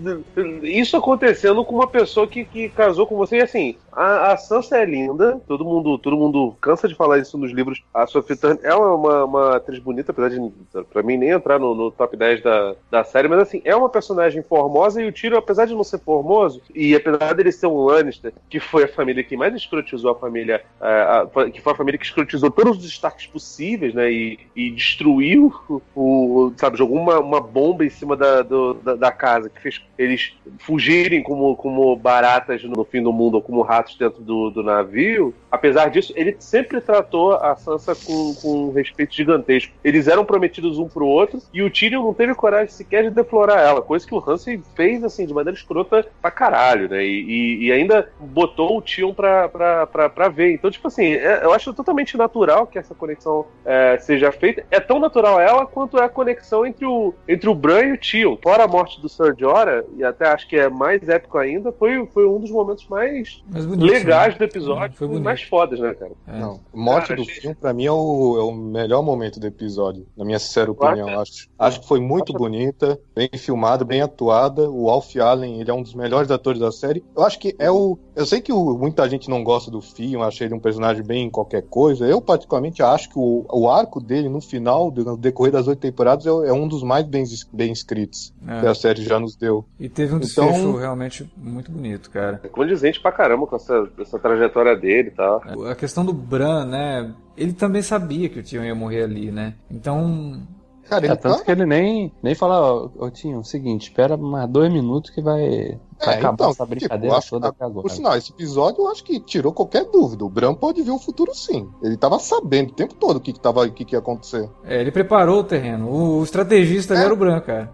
Speaker 3: isso acontecendo com uma pessoa que, que casou com você e assim, a, a Sansa é linda, todo mundo, todo mundo cansa de falar isso nos livros. A Sophie Turner, é uma, uma atriz bonita, apesar de, pra mim, nem entrar no, no top 10 da, da série, mas assim, é uma personagem formosa e o Tyrion, apesar de não ser formoso, e apesar dele ser um Lannister, que foi a família que mais escrotizou a família, a, a, que foi a família que escrotizou todos os destaques possíveis, né, e, e destruiu o, sabe, jogou uma, uma bomba em cima da, do, da, da, casa, que fez eles fugirem como, como baratas no fim do mundo, ou como ratos dentro do, do navio, apesar disso, ele sempre tratou a Sansa com, com um respeito gigantesco. Eles eram prometidos um pro outro, e o Tyrion não teve coragem sequer de deflorar ela, coisa que o Hansen fez, assim, de maneira escrota pra caralho, né, e, e, e ainda botou o Tyrion pra, pra, pra, pra ver. Então, tipo assim, é, eu acho totalmente natural que essa conexão é, seja feita. É tão natural ela quanto é a conexão entre o, entre o Bran e o Tio. Fora a morte do Sir Jorah, e até acho que é mais épico ainda, foi, foi um dos momentos mais, mais bonito, legais né? do episódio, foi mais fodas, né, cara?
Speaker 4: É. Não, morte cara, do achei... filme, pra mim, é o, é o melhor momento do episódio, na minha sincera opinião. Acho, acho, acho que foi muito acho... bonita, bem filmada, bem atuada. O Alf Allen, ele é um dos melhores atores da série. Eu acho que é o. Eu sei que o, muita gente não gosta do filme, achei ele um personagem bem qualquer coisa. Eu, particularmente, acho que o, o arco dele no final, no decorrer das oito temporadas, é, é um dos mais bem, bem escritos é. que a série já nos deu.
Speaker 1: E teve um então, desfecho realmente muito bonito, cara.
Speaker 3: É condizente pra caramba com essa, essa trajetória dele e tal.
Speaker 1: É, a questão do Bran, né? Ele também sabia que o Tion ia morrer ali, né? Então,
Speaker 2: Cara, é, tanto tá... que ele nem, nem fala, ó, oh, Tinho, o seguinte, espera mais dois minutos que vai é, acabar então, essa tipo, brincadeira tipo, toda aqui agora.
Speaker 4: Por sinal, esse episódio eu acho que tirou qualquer dúvida. O Bran pode ver o futuro sim. Ele tava sabendo o tempo todo o que, que, tava, o que, que ia acontecer.
Speaker 1: É, ele preparou o terreno. O, o estrategista é. era o Bran, cara.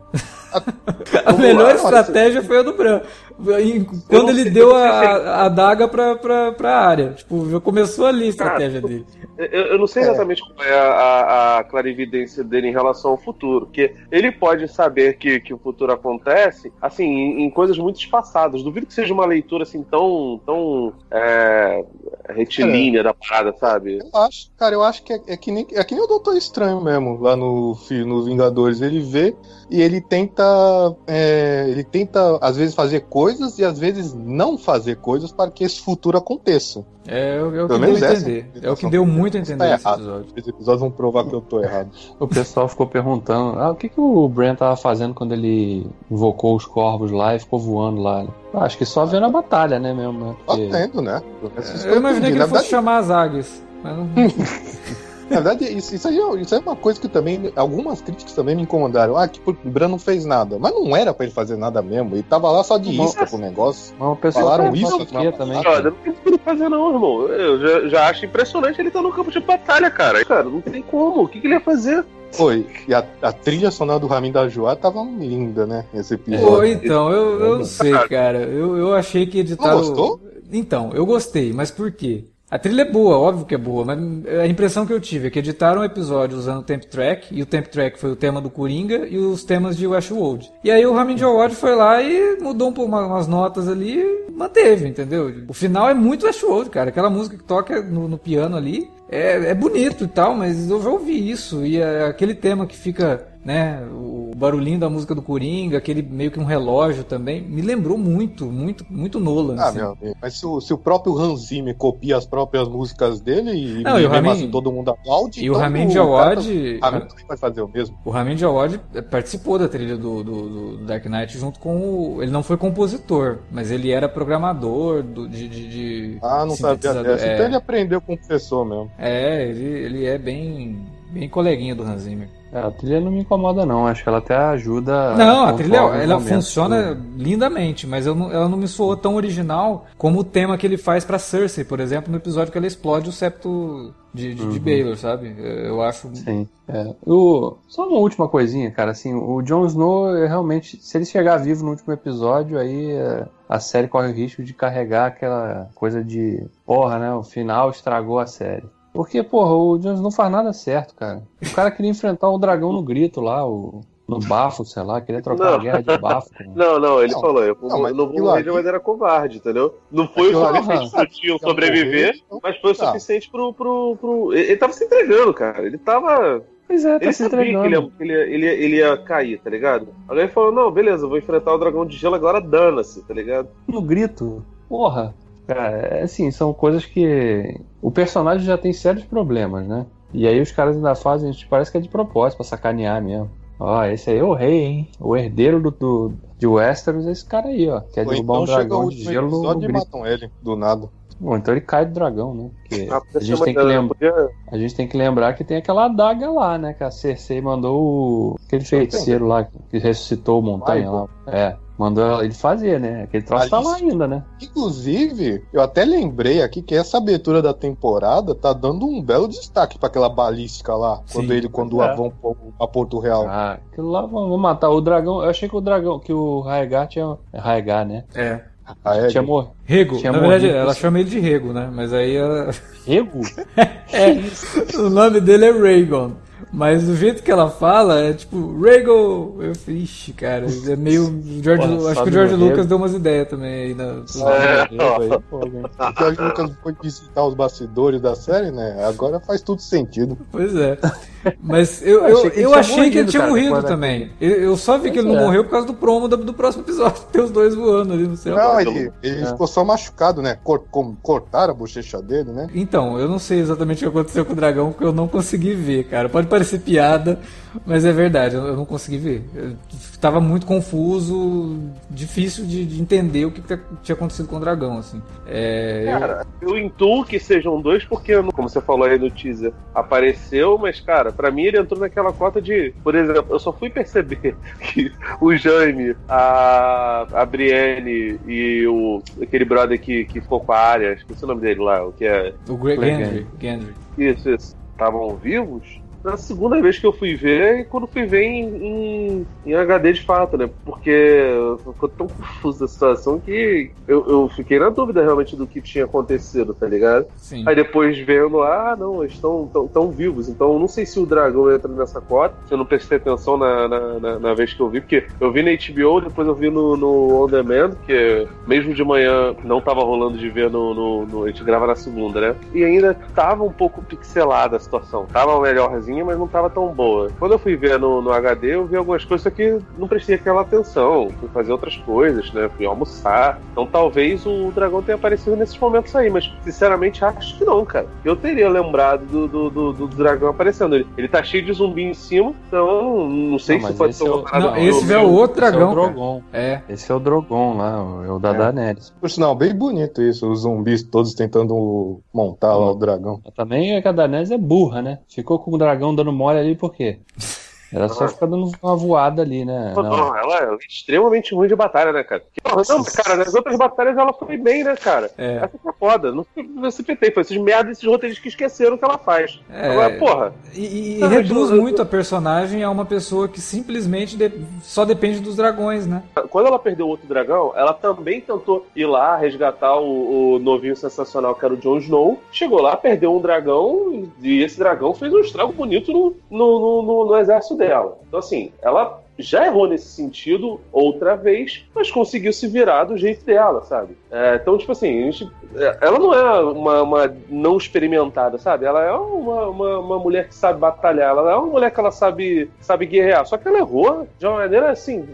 Speaker 1: A, a melhor estratégia foi a do Bran. Quando ele deu a, a daga pra, pra, pra área. Tipo, começou ali a estratégia Cara, dele.
Speaker 3: Eu, eu, não sei exatamente é. qual é a, a, clarividência dele em relação ao futuro. Porque ele pode saber que, que o futuro acontece, assim, em, em coisas muito espaçadas. Duvido que seja uma leitura assim tão, tão é, retilínea é. da parada, sabe?
Speaker 4: Eu acho, cara, eu acho que é, é, que, nem, é que nem o Doutor Estranho mesmo, lá no, no Vingadores. Ele vê e ele tenta. É, ele tenta, às vezes, fazer coisas e às vezes não fazer coisas para que esse futuro aconteça.
Speaker 1: É, é o que deu a entender. É o que deu muito a entender
Speaker 4: nesse episódio. Esses episódios vão provar que eu tô errado.
Speaker 2: o pessoal ficou perguntando: ah, o que, que o Brent tava fazendo quando ele invocou os corvos lá e ficou voando lá? Ah, acho que só vendo a batalha, né, mesmo? Né?
Speaker 4: Porque... Batendo, né?
Speaker 1: Eu imaginei que ele fosse chamar as águias. Mas não...
Speaker 4: Na verdade, isso, isso, aí, é, isso é uma coisa que também. Algumas críticas também me incomodaram. Ah, que o Bran não fez nada. Mas não era pra ele fazer nada mesmo. Ele tava lá só de isca pro negócio.
Speaker 2: Mas uma pessoa Falaram isso
Speaker 3: aqui também. Cara, não tem que fazer, não, irmão. Eu já, já acho impressionante ele tá no campo de batalha, cara. Cara, não tem como. O que, que ele ia fazer?
Speaker 4: Foi. E a, a, trilha sonora do Ramin da Joá tava linda, né? Esse episódio.
Speaker 1: Pô, então, eu, eu não sei, cara. Eu, eu achei que editaram. Não gostou? Então, eu gostei, mas por quê? A trilha é boa, óbvio que é boa, mas a impressão que eu tive é que editaram o episódio usando o temp track, e o temp track foi o tema do Coringa e os temas de Westworld. E aí o Ramin Djawad foi lá e mudou um pouco umas notas ali e manteve, entendeu? O final é muito Westworld, cara. Aquela música que toca no, no piano ali é, é bonito e tal, mas eu já ouvi isso. E é aquele tema que fica né? O barulhinho da música do Coringa, aquele meio que um relógio também, me lembrou muito, muito, muito Nolan.
Speaker 4: Ah, assim. meu amigo, mas se o, se o próprio Hans Zimmer copia as próprias músicas dele e, Não, e Ramin, assim, todo mundo aplaude,
Speaker 1: e o então Ramin Djawad,
Speaker 4: o Ramin também vai fazer o mesmo.
Speaker 1: O Ramin Djawad participou da trilha do, do, do, Dark Knight junto com o, ele não foi compositor, mas ele era programador do, de, de, de
Speaker 4: Ah, não sabia dessa. É, então ele aprendeu com o professor mesmo.
Speaker 1: É, ele, ele é bem bem coleguinha do Hans Zimmer.
Speaker 2: É, a trilha não me incomoda, não. Acho que ela até ajuda.
Speaker 1: Não, a trilha ela funciona lindamente, mas não, ela não me soou tão original como o tema que ele faz para Cersei, por exemplo, no episódio que ela explode o septo de, de, uhum. de Baylor, sabe? Eu acho.
Speaker 2: Sim. É. O... Só uma última coisinha, cara. Assim, o Jon Snow, realmente, se ele chegar vivo no último episódio, aí é, a série corre o risco de carregar aquela coisa de porra, né? O final estragou a série. Porque, porra, o Jones não faz nada certo, cara. O cara queria enfrentar o dragão no grito lá, o, no bafo, sei lá, queria trocar não. a guerra de bafo.
Speaker 3: Não, não, ele não, falou, eu não, mas não vou morrer, mas era covarde, entendeu? Não foi o suficiente pro tio sobreviver, mas foi o tá. suficiente pro, pro, pro. Ele tava se entregando, cara. Ele tava.
Speaker 2: Pois é, tá ele se entregando.
Speaker 3: Que ele ia, ele, ia, ele, ia, cair, tá ligado? Alguém falou, não, beleza, vou enfrentar o dragão de gelo, agora dana-se, tá ligado?
Speaker 2: No grito. Porra. Cara, é assim, são coisas que. O personagem já tem sérios problemas, né? E aí os caras ainda fazem, parece que é de propósito, pra sacanear mesmo. Ó, esse aí é o rei, hein? O herdeiro do, do de Westeros é esse cara aí, ó. Quer
Speaker 4: Ou
Speaker 2: derrubar
Speaker 4: então
Speaker 2: um
Speaker 4: chega o
Speaker 2: dragão de gelo no
Speaker 4: episódio e
Speaker 2: grito.
Speaker 4: matam ele, do nada.
Speaker 2: Bom, então ele cai do dragão, né? Porque
Speaker 3: Ah,
Speaker 2: a, gente tem que lembra,
Speaker 3: podia-
Speaker 2: a gente tem que lembrar que tem aquela adaga lá, né? Que a Cersei mandou o... aquele feiticeiro lá que ressuscitou o montanha lá. É, mandou ele fazer, né? Aquele troço tá lá ainda, né?
Speaker 4: Inclusive, eu até lembrei aqui que essa abertura da temporada tá dando um belo destaque pra aquela balística lá,
Speaker 1: Sim.
Speaker 4: quando ele quando
Speaker 2: É.
Speaker 4: vão pra Porto Real.
Speaker 2: Ah, aquilo lá vão, matar o dragão. Eu achei que o dragão, que o Raegar tinha. É Raegar, né?
Speaker 1: É.
Speaker 4: Ah, é,
Speaker 2: Tinha morrido.
Speaker 1: Rego.
Speaker 2: Tinha
Speaker 1: Na verdade, ela chama ele de Rego, né? Mas aí ela-
Speaker 2: Rego?
Speaker 1: É, o nome dele é Rhaegon. Mas do jeito que ela fala, é tipo, Rhaegon! Eu falei, ixi, cara, é meio. George,
Speaker 2: Porra,
Speaker 1: acho que o George Lucas
Speaker 2: Rego?
Speaker 1: deu umas ideias também aí. Na,
Speaker 3: É.
Speaker 2: Rego aí, pô, gente.
Speaker 4: O George Lucas foi visitar os bastidores da série, né? Agora faz tudo sentido.
Speaker 1: Pois é. Mas eu,
Speaker 2: Eu
Speaker 1: eu,
Speaker 2: achei que ele
Speaker 1: eu
Speaker 2: tinha
Speaker 1: achei que ele
Speaker 2: morrido,
Speaker 1: tinha
Speaker 2: cara,
Speaker 1: morrido
Speaker 2: quando-
Speaker 1: também. Eu, eu só vi que ele não
Speaker 2: é.
Speaker 1: morreu por causa do promo do, do próximo episódio. Tem os dois voando ali no céu.
Speaker 4: Não, ele, ele
Speaker 2: É.
Speaker 4: ficou só machucado, né? Cor- cortaram a bochecha dele, né?
Speaker 1: Então, eu não sei exatamente o que aconteceu com o dragão, porque eu não consegui ver, cara. Pode parecer piada, mas é verdade, eu eu não consegui ver. Eu tava muito confuso, difícil de, de entender o que, que tinha acontecido com o dragão, assim. É, eu-
Speaker 3: Cara, eu intuo que sejam dois, porque, como você falou aí no teaser, apareceu, mas, cara, pra mim ele entrou naquela cota de. Por exemplo, eu só fui perceber que o Jaime, a, a Brienne e o aquele brother que, que ficou com a área, esqueci o nome dele lá, o que é.
Speaker 1: o Gre-
Speaker 2: Gendry.
Speaker 1: Gendry, Gendry.
Speaker 3: Isso, isso. Estavam vivos. Na segunda vez que eu fui ver, e quando fui ver em, em, em HD de fato, né? Porque ficou tão confusa a situação que eu, eu fiquei na dúvida realmente do que tinha acontecido, tá ligado?
Speaker 1: Sim.
Speaker 3: Aí depois vendo, ah, não, eles estão tão, tão vivos. Então eu não sei se o dragão entra nessa cota. Se eu não prestei atenção na, na, na- na vez que eu vi, porque eu vi na HBO, depois eu vi no, no On Demand, que mesmo de manhã não tava rolando de ver no, no, no- A gente grava na segunda, né? E ainda tava um pouco pixelada a situação. Tava mas não tava tão boa. Quando eu fui ver no, no HD, eu vi algumas coisas que não prestei aquela atenção. Fui fazer outras coisas, né? Fui almoçar. Então talvez o dragão tenha aparecido nesses momentos aí, mas sinceramente acho que não, cara. Eu teria lembrado do, do, do- do dragão aparecendo. Ele, ele tá cheio de zumbi em cima, então não sei
Speaker 2: Não,
Speaker 3: se pode ser
Speaker 2: é o-
Speaker 1: Não,
Speaker 3: do-
Speaker 1: esse é o outro
Speaker 2: Esse é
Speaker 1: dragão.
Speaker 2: o. Drogon.
Speaker 1: É.
Speaker 2: Esse é o Drogon lá, o- é o da
Speaker 4: É.
Speaker 2: Daenerys.
Speaker 4: Por sinal, bem bonito isso, os zumbis todos tentando montar lá o dragão.
Speaker 2: Também é que a Daenerys é burra, né? Ficou com o dragão dando mole ali por quê? Era só ficar dando uma voada ali, né?
Speaker 3: Não,
Speaker 2: Não.
Speaker 3: ela é extremamente ruim de batalha, né, cara? Não, cara, nas outras batalhas ela foi bem, né, cara?
Speaker 1: É.
Speaker 3: Essa que é foda. Não foi no CPT, foi esses merda esses roteiristas que esqueceram o que ela faz.
Speaker 1: É.
Speaker 3: Agora, porra,
Speaker 1: E, e- e
Speaker 3: Não,
Speaker 1: reduz muito a personagem a uma pessoa que simplesmente de- só depende dos dragões, né?
Speaker 3: quando ela perdeu o outro dragão, ela também tentou ir lá resgatar o, o novinho sensacional que era o Jon Snow. Chegou lá, perdeu um dragão e esse dragão fez um estrago bonito no, no, no- no- no exército dela. Então, assim, ela já errou nesse sentido outra vez, mas conseguiu se virar do jeito dela, sabe? É, então, tipo assim, gente- é, ela não é uma, uma não experimentada, sabe? Ela é uma, uma, uma mulher que sabe batalhar, ela é uma mulher que ela sabe, sabe guerrear. Só que ela errou de uma maneira assim,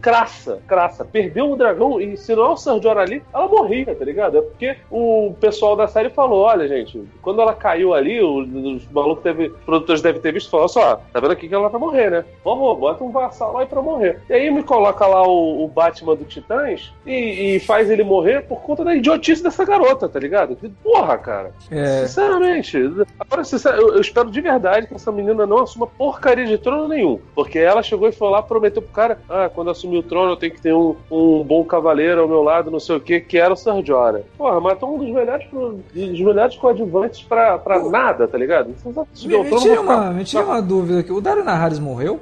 Speaker 3: crassa, crassa. Perdeu o dragão e se não é o Jorah ali, ela morria, tá ligado? É porque o pessoal da série falou: olha, gente, quando ela caiu ali, os malucos teve, os produtores devem ter visto e falou: só, tá vendo aqui que ela vai morrer, né? Vamos, bota um vassal lá e pra morrer. E aí me coloca lá o, o Batman do Titãs e, e faz ele morrer por conta da idiotice dessa garota, tá ligado? Que Porra, cara.
Speaker 1: É,
Speaker 3: Sinceramente. Agora, sincer- eu, eu espero de verdade que essa menina não assuma porcaria de trono nenhum. Porque ela chegou e foi lá, prometeu pro cara: ah, quando assumir o trono eu tenho que ter um, um bom cavaleiro ao meu lado, não sei o que, que era o Jorah. Porra, matou um dos melhores, dos melhores coadjuvantes pra, pra nada, tá ligado? Assumir
Speaker 1: me,
Speaker 3: o
Speaker 1: me tira uma, me tira uma dúvida aqui. O Dario Naharis morreu?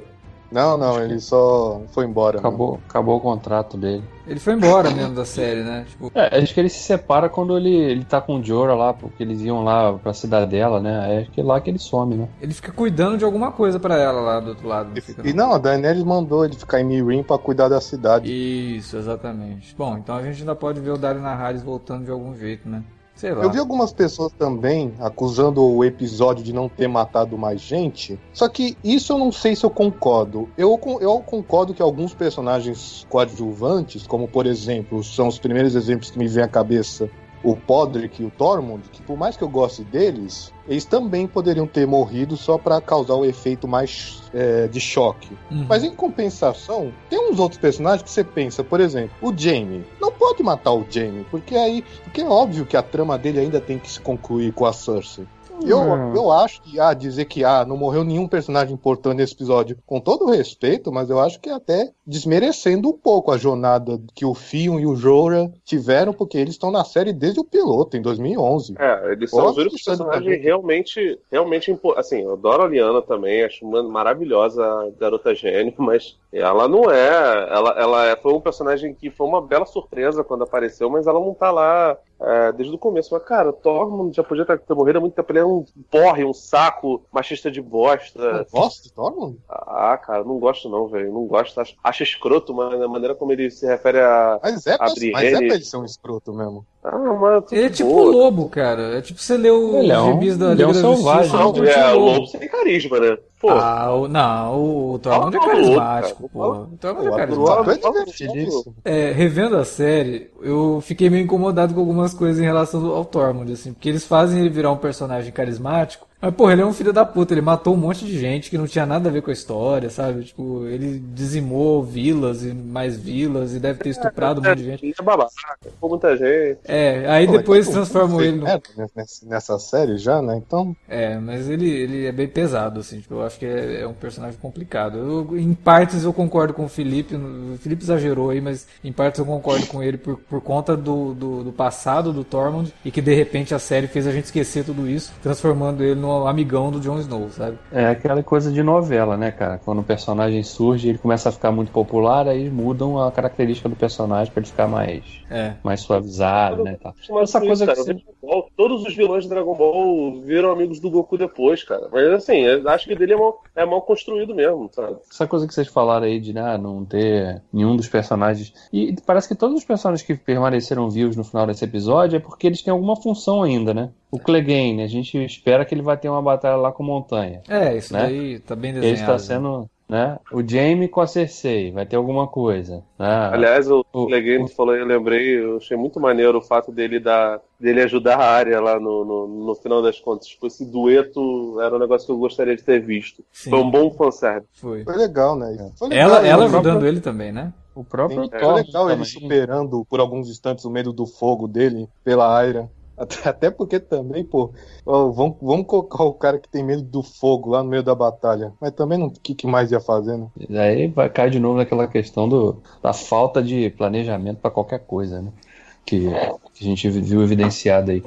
Speaker 4: Não, não, ele só foi embora. né?
Speaker 2: Acabou, acabou o contrato dele.
Speaker 1: Ele foi embora mesmo da série, né? Tipo,
Speaker 2: É, acho que ele se separa quando ele, ele tá com o Jorah lá, porque eles iam lá pra cidadela, né? Acho que é lá que ele some, né?
Speaker 1: ele fica cuidando de alguma coisa pra ela lá do outro lado. não
Speaker 4: E não, a Daenerys mandou ele ficar em Mirim pra cuidar da cidade.
Speaker 1: Isso, exatamente. Bom, então a gente ainda pode ver o Dario Naharis voltando de algum jeito, né?
Speaker 4: Eu vi algumas pessoas também acusando o episódio de não ter matado mais gente. Só que isso eu não sei se eu concordo. Eu, eu concordo que alguns personagens coadjuvantes, como por exemplo, são os primeiros exemplos que me vêm à cabeça, o Podrick e o Tormund, que por mais que eu goste deles, eles também poderiam ter morrido só para causar o efeito mais é, de choque.
Speaker 1: Uhum.
Speaker 4: Mas em compensação, tem uns outros personagens que você pensa, por exemplo, o Jaime. Não pode matar o Jaime, porque aí. Porque é óbvio que a trama dele ainda tem que se concluir com a Cersei. Eu, eu acho que ah, dizer que ah, não morreu nenhum personagem importante nesse episódio, com todo o respeito, mas eu acho que até desmerecendo um pouco a jornada que o Fion e o Jorah tiveram, porque eles estão na série desde o piloto, em 2011.
Speaker 3: É, eles são os únicos personagens realmente, realmente impo- assim, eu adoro a Liana também, acho uma- maravilhosa a garota gênio, mas ela não é, ela, ela é- foi um personagem que foi uma bela surpresa quando apareceu, mas ela não tá lá é, desde o começo. Mas, cara, Tormund já podia ter, ter morrido há muito tempo, ele é um porre, um saco, machista de bosta.
Speaker 4: Gosta de Tormund?
Speaker 3: Ah, cara, não gosto não, velho, não gosto, acho, acho escroto, mas a maneira como ele se refere a...
Speaker 4: Mas é,
Speaker 3: A
Speaker 4: mas é
Speaker 3: Brienne-
Speaker 4: pra ele ser um escroto mesmo.
Speaker 3: Ah, mas tudo
Speaker 1: Ele é tipo
Speaker 3: boa.
Speaker 1: o lobo, cara. É tipo você lê o
Speaker 2: Ele é um
Speaker 1: gibis da
Speaker 2: leão
Speaker 1: Liga da
Speaker 2: selvagem.
Speaker 1: Justiça,
Speaker 3: Não, é,
Speaker 1: o lobo.
Speaker 3: sem carisma, né? Pô,
Speaker 1: Ah, o, não, o Tormund é carismático, pô. O Tormund é carismático.
Speaker 4: é.
Speaker 1: É, revendo a série, eu fiquei meio incomodado com algumas coisas em relação ao Tormund, assim, porque eles fazem ele virar um personagem carismático, mas, porra, ele é um filho da puta, ele matou um monte de gente que não tinha nada a ver com a história, sabe? Tipo, ele dizimou vilas e mais vilas e deve ter estuprado um monte de gente.
Speaker 3: Ele é babaca, muita gente.
Speaker 1: É, aí
Speaker 4: Pô,
Speaker 1: depois transformam
Speaker 4: fez
Speaker 1: ele no.
Speaker 4: merda nessa, série já, né? Então,
Speaker 1: É, mas ele, ele é bem pesado, assim, tipo, eu acho que é, é um personagem complicado. Eu, em partes eu concordo com o Felipe, o Felipe exagerou aí, mas em partes eu concordo com ele por, por conta do, do, do passado do Tormund e que de repente a série fez a gente esquecer tudo isso, transformando ele amigão do Jon Snow, sabe?
Speaker 2: É aquela coisa de novela, né, cara? Quando o personagem surge, ele começa a ficar muito popular, aí mudam a característica do personagem pra ele ficar mais,
Speaker 1: É.
Speaker 2: mais suavizado, né? Tá.
Speaker 3: Mas
Speaker 2: Essa
Speaker 3: isso,
Speaker 2: coisa
Speaker 3: cara,
Speaker 2: que você...
Speaker 3: Ball, todos os vilões de Dragon Ball viram amigos do Goku depois, cara. Mas assim, eu acho que dele é mal, é mal construído mesmo, sabe?
Speaker 2: Essa coisa que vocês falaram aí de né, não ter nenhum dos personagens. E parece que todos os personagens que permaneceram vivos no final desse episódio é porque eles têm alguma função ainda, né? O Clegane, a gente espera que ele vai ter uma batalha lá com Montanha.
Speaker 1: É, isso
Speaker 2: Né?
Speaker 1: daí tá bem
Speaker 2: Ele
Speaker 1: desenhado.
Speaker 2: está sendo. Né? O Jaime com a Cersei, vai ter alguma coisa. Né?
Speaker 3: Aliás, o
Speaker 2: o-
Speaker 3: Legend falou aí, eu lembrei, eu achei muito maneiro o fato dele dar, dele ajudar a área lá no, no, no final das contas. Tipo, esse dueto era um negócio que eu gostaria de ter visto.
Speaker 1: Sim,
Speaker 3: Foi um bom fanservice.
Speaker 1: foi.
Speaker 4: foi legal, né? Foi legal,
Speaker 1: Ela,
Speaker 4: né?
Speaker 1: ela
Speaker 4: O próprio-
Speaker 1: ajudando ele também, né?
Speaker 2: O próprio
Speaker 4: Sim, Foi
Speaker 2: Thor
Speaker 4: legal ele
Speaker 2: também.
Speaker 4: superando por alguns instantes o medo do fogo dele pela Aira. Até, até porque também, pô, vamos, vamos colocar o cara que tem medo do fogo lá no meio da batalha. Mas também o que, que mais ia fazer, né?
Speaker 2: Daí vai cair de novo naquela questão do, da falta de planejamento para qualquer coisa, né? Que, que a gente viu evidenciado aí.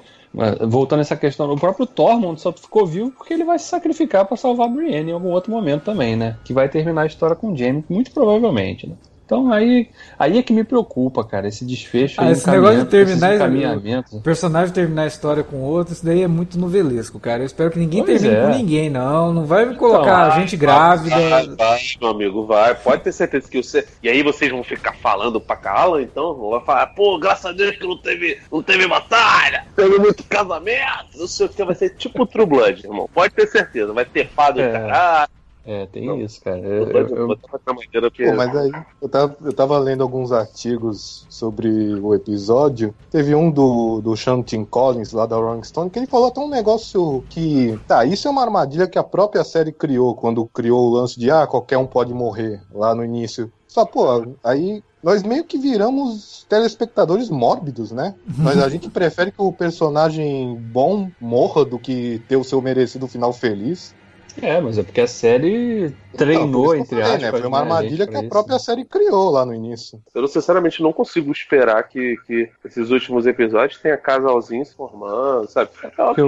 Speaker 2: Voltando a essa questão, o próprio Tormund só ficou vivo porque ele vai se sacrificar para salvar a Brienne em algum outro momento também, né? Que vai terminar a história com o Jaime, muito provavelmente, né? Então aí, aí é que me preocupa, cara, esse desfecho,
Speaker 1: Ah, esse negócio de terminar-. O personagem terminar a história com outro, isso daí é muito novelesco, cara. Eu espero que ninguém
Speaker 2: Pois
Speaker 1: termine
Speaker 2: é.
Speaker 1: com ninguém, não. Não vai me colocar
Speaker 3: Vai,
Speaker 1: gente grávida.
Speaker 3: Vai, vai, meu amigo, vai. Pode ter certeza que você. E aí vocês vão ficar falando pra cala, então? Vão falar, pô, graças a Deus que não teve, não teve batalha, teve muito casamento, não sei o que, vai ser tipo True Blood, irmão. Pode ter certeza, vai ter fado
Speaker 2: É.
Speaker 3: de caralho.
Speaker 2: É, tem
Speaker 3: Não.
Speaker 2: isso, cara.
Speaker 3: Eu,
Speaker 2: Eu, eu- eu-
Speaker 3: maneira porque.
Speaker 4: Pô, mas aí, eu tava, eu tava lendo alguns artigos sobre o episódio. Teve um do, do Sean Tim Collins, lá da Rolling Stone, que ele falou até um negócio que. Tá, isso é uma armadilha que a própria série criou, quando criou o lance de, ah, qualquer um pode morrer, lá no início. Só, pô, aí nós meio que viramos telespectadores mórbidos, né? Mas a gente prefere que o personagem bom morra do que ter o seu merecido final feliz.
Speaker 2: É, mas é porque a série treinou,
Speaker 4: Então,
Speaker 2: entre
Speaker 4: falei,
Speaker 2: aspas.
Speaker 4: né? Foi uma
Speaker 2: né,
Speaker 4: armadilha que a
Speaker 2: isso.
Speaker 4: própria série criou lá no início.
Speaker 3: Eu sinceramente não consigo esperar que, que esses últimos episódios tenha casalzinho se formando, sabe? Ter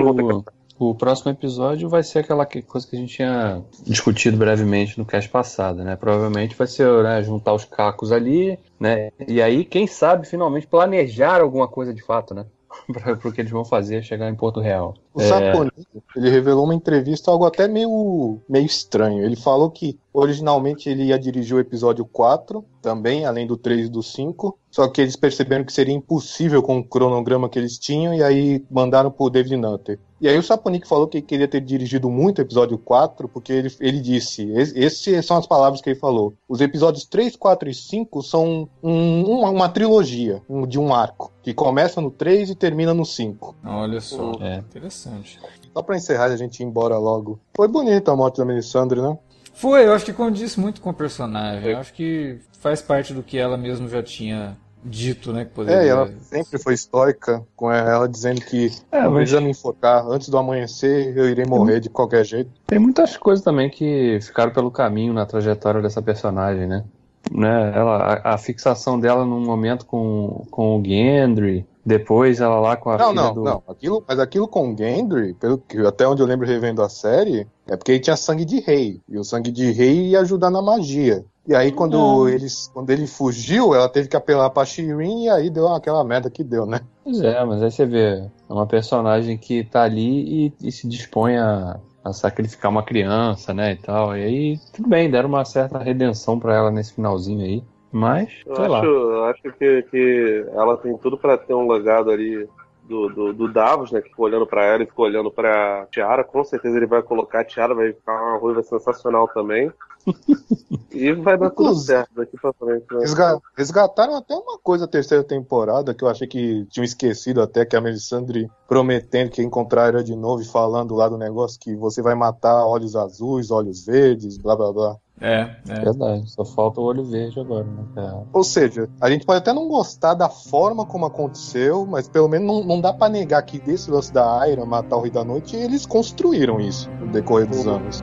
Speaker 2: o, próximo episódio vai ser aquela que- coisa que a gente tinha discutido brevemente no cast passado, né? Provavelmente vai ser né, juntar os cacos ali, né? E aí, quem sabe, finalmente planejar alguma coisa de fato, né? Para o que eles vão fazer chegar em Porto Real.
Speaker 4: O é... Ele revelou uma entrevista algo até meio, meio estranho. Ele falou que originalmente ele ia dirigir o episódio 4, também, além do 3 e do 5, só que eles perceberam que seria impossível com o cronograma que eles tinham e aí mandaram pro David Nutter. E aí o Saponic falou que queria ter dirigido muito o episódio 4, porque ele, ele disse, essas são as palavras que ele falou, os episódios 3, 4 e 5 são um, uma, uma, trilogia um, de um arco, que começa no 3 e termina no 5.
Speaker 1: Olha só, é interessante.
Speaker 4: Só pra encerrar a gente ir embora logo. Foi bonita a morte da Melisandre, né?
Speaker 1: Foi, eu acho que condiz muito com o personagem. Eu acho que faz parte do que ela mesmo já tinha dito, né? Que
Speaker 4: poderia... É, ela sempre foi estoica com ela dizendo que é, não mas... me enfocar, antes do amanhecer eu irei morrer de qualquer jeito.
Speaker 2: Tem muitas coisas também que ficaram pelo caminho na trajetória dessa personagem, né? né? Ela, a, a fixação dela num momento com, com o Gendry, depois ela lá com a
Speaker 4: não,
Speaker 2: filha
Speaker 4: não,
Speaker 2: do...
Speaker 4: Não, aquilo, mas aquilo com o Gendry, pelo que até onde eu lembro revendo a série, é porque ele tinha sangue de rei. E o sangue de rei ia ajudar na magia. E aí quando, eles, quando ele fugiu, ela teve que apelar pra Shirin e aí deu aquela merda que deu, né?
Speaker 2: Pois é, mas aí você vê, é uma personagem que tá ali e, e se dispõe a, a sacrificar uma criança, né, e tal. E aí, tudo bem, deram uma certa redenção para ela nesse finalzinho aí. Mas,
Speaker 3: eu
Speaker 2: sei
Speaker 3: acho,
Speaker 2: lá.
Speaker 3: Eu acho que, que ela tem tudo para ter um legado ali do, do, do, Davos, né? Que ficou olhando para ela e ficou olhando pra Tiara. Com certeza ele vai colocar a Tiara, vai ficar uma ruiva sensacional também. e vai dar tudo certo daqui pra frente. Né?
Speaker 4: Resgataram até uma coisa a terceira temporada que eu achei que tinham esquecido até, que a Melisandre prometendo que encontraria de novo e falando lá do negócio que você vai matar olhos azuis, olhos verdes, blá blá blá.
Speaker 1: É, é.
Speaker 2: Verdade, só falta o olho verde agora, né?
Speaker 4: Ou seja, a gente pode até não gostar da forma como aconteceu, mas pelo menos não, não dá para negar que desse lance da Aira matar o Rei da Noite, eles construíram isso no decorrer dos uhum. anos.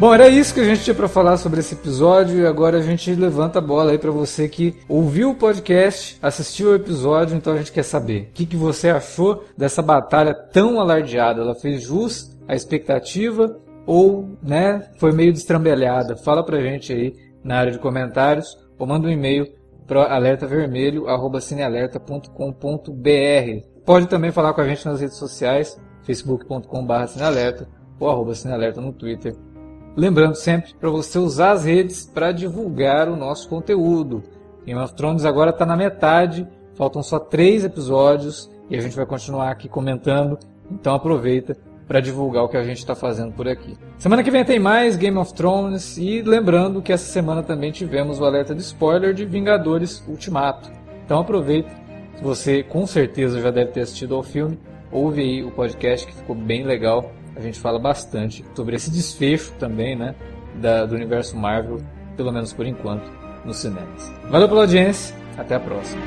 Speaker 1: Bom, era isso que a gente tinha para falar sobre esse episódio e agora a gente levanta a bola aí para você que ouviu o podcast, assistiu o episódio, então a gente quer saber o que, que você achou dessa batalha tão alardeada. Ela fez jus à expectativa ou, né, foi meio destrambelhada? Fala pra gente aí na área de comentários ou manda um e-mail para alertavermelho@cinealerta.com.br. Pode também falar com a gente nas redes sociais, facebook.com/cinealerta ou arroba cinealerta no Twitter Lembrando sempre para você usar as redes para divulgar o nosso conteúdo. Game of Thrones agora está na metade, faltam só três episódios e a gente vai continuar aqui comentando. Então aproveita para divulgar o que a gente está fazendo por aqui. Semana que vem tem mais Game of Thrones e lembrando que essa semana também tivemos o alerta de spoiler de Vingadores Ultimato. Então aproveita, você com certeza já deve ter assistido ao filme, ouve aí o podcast que ficou bem legal a gente fala bastante sobre esse desfecho também, né, da, do universo Marvel, pelo menos por enquanto, nos cinemas. Valeu pela audiência, até a próxima.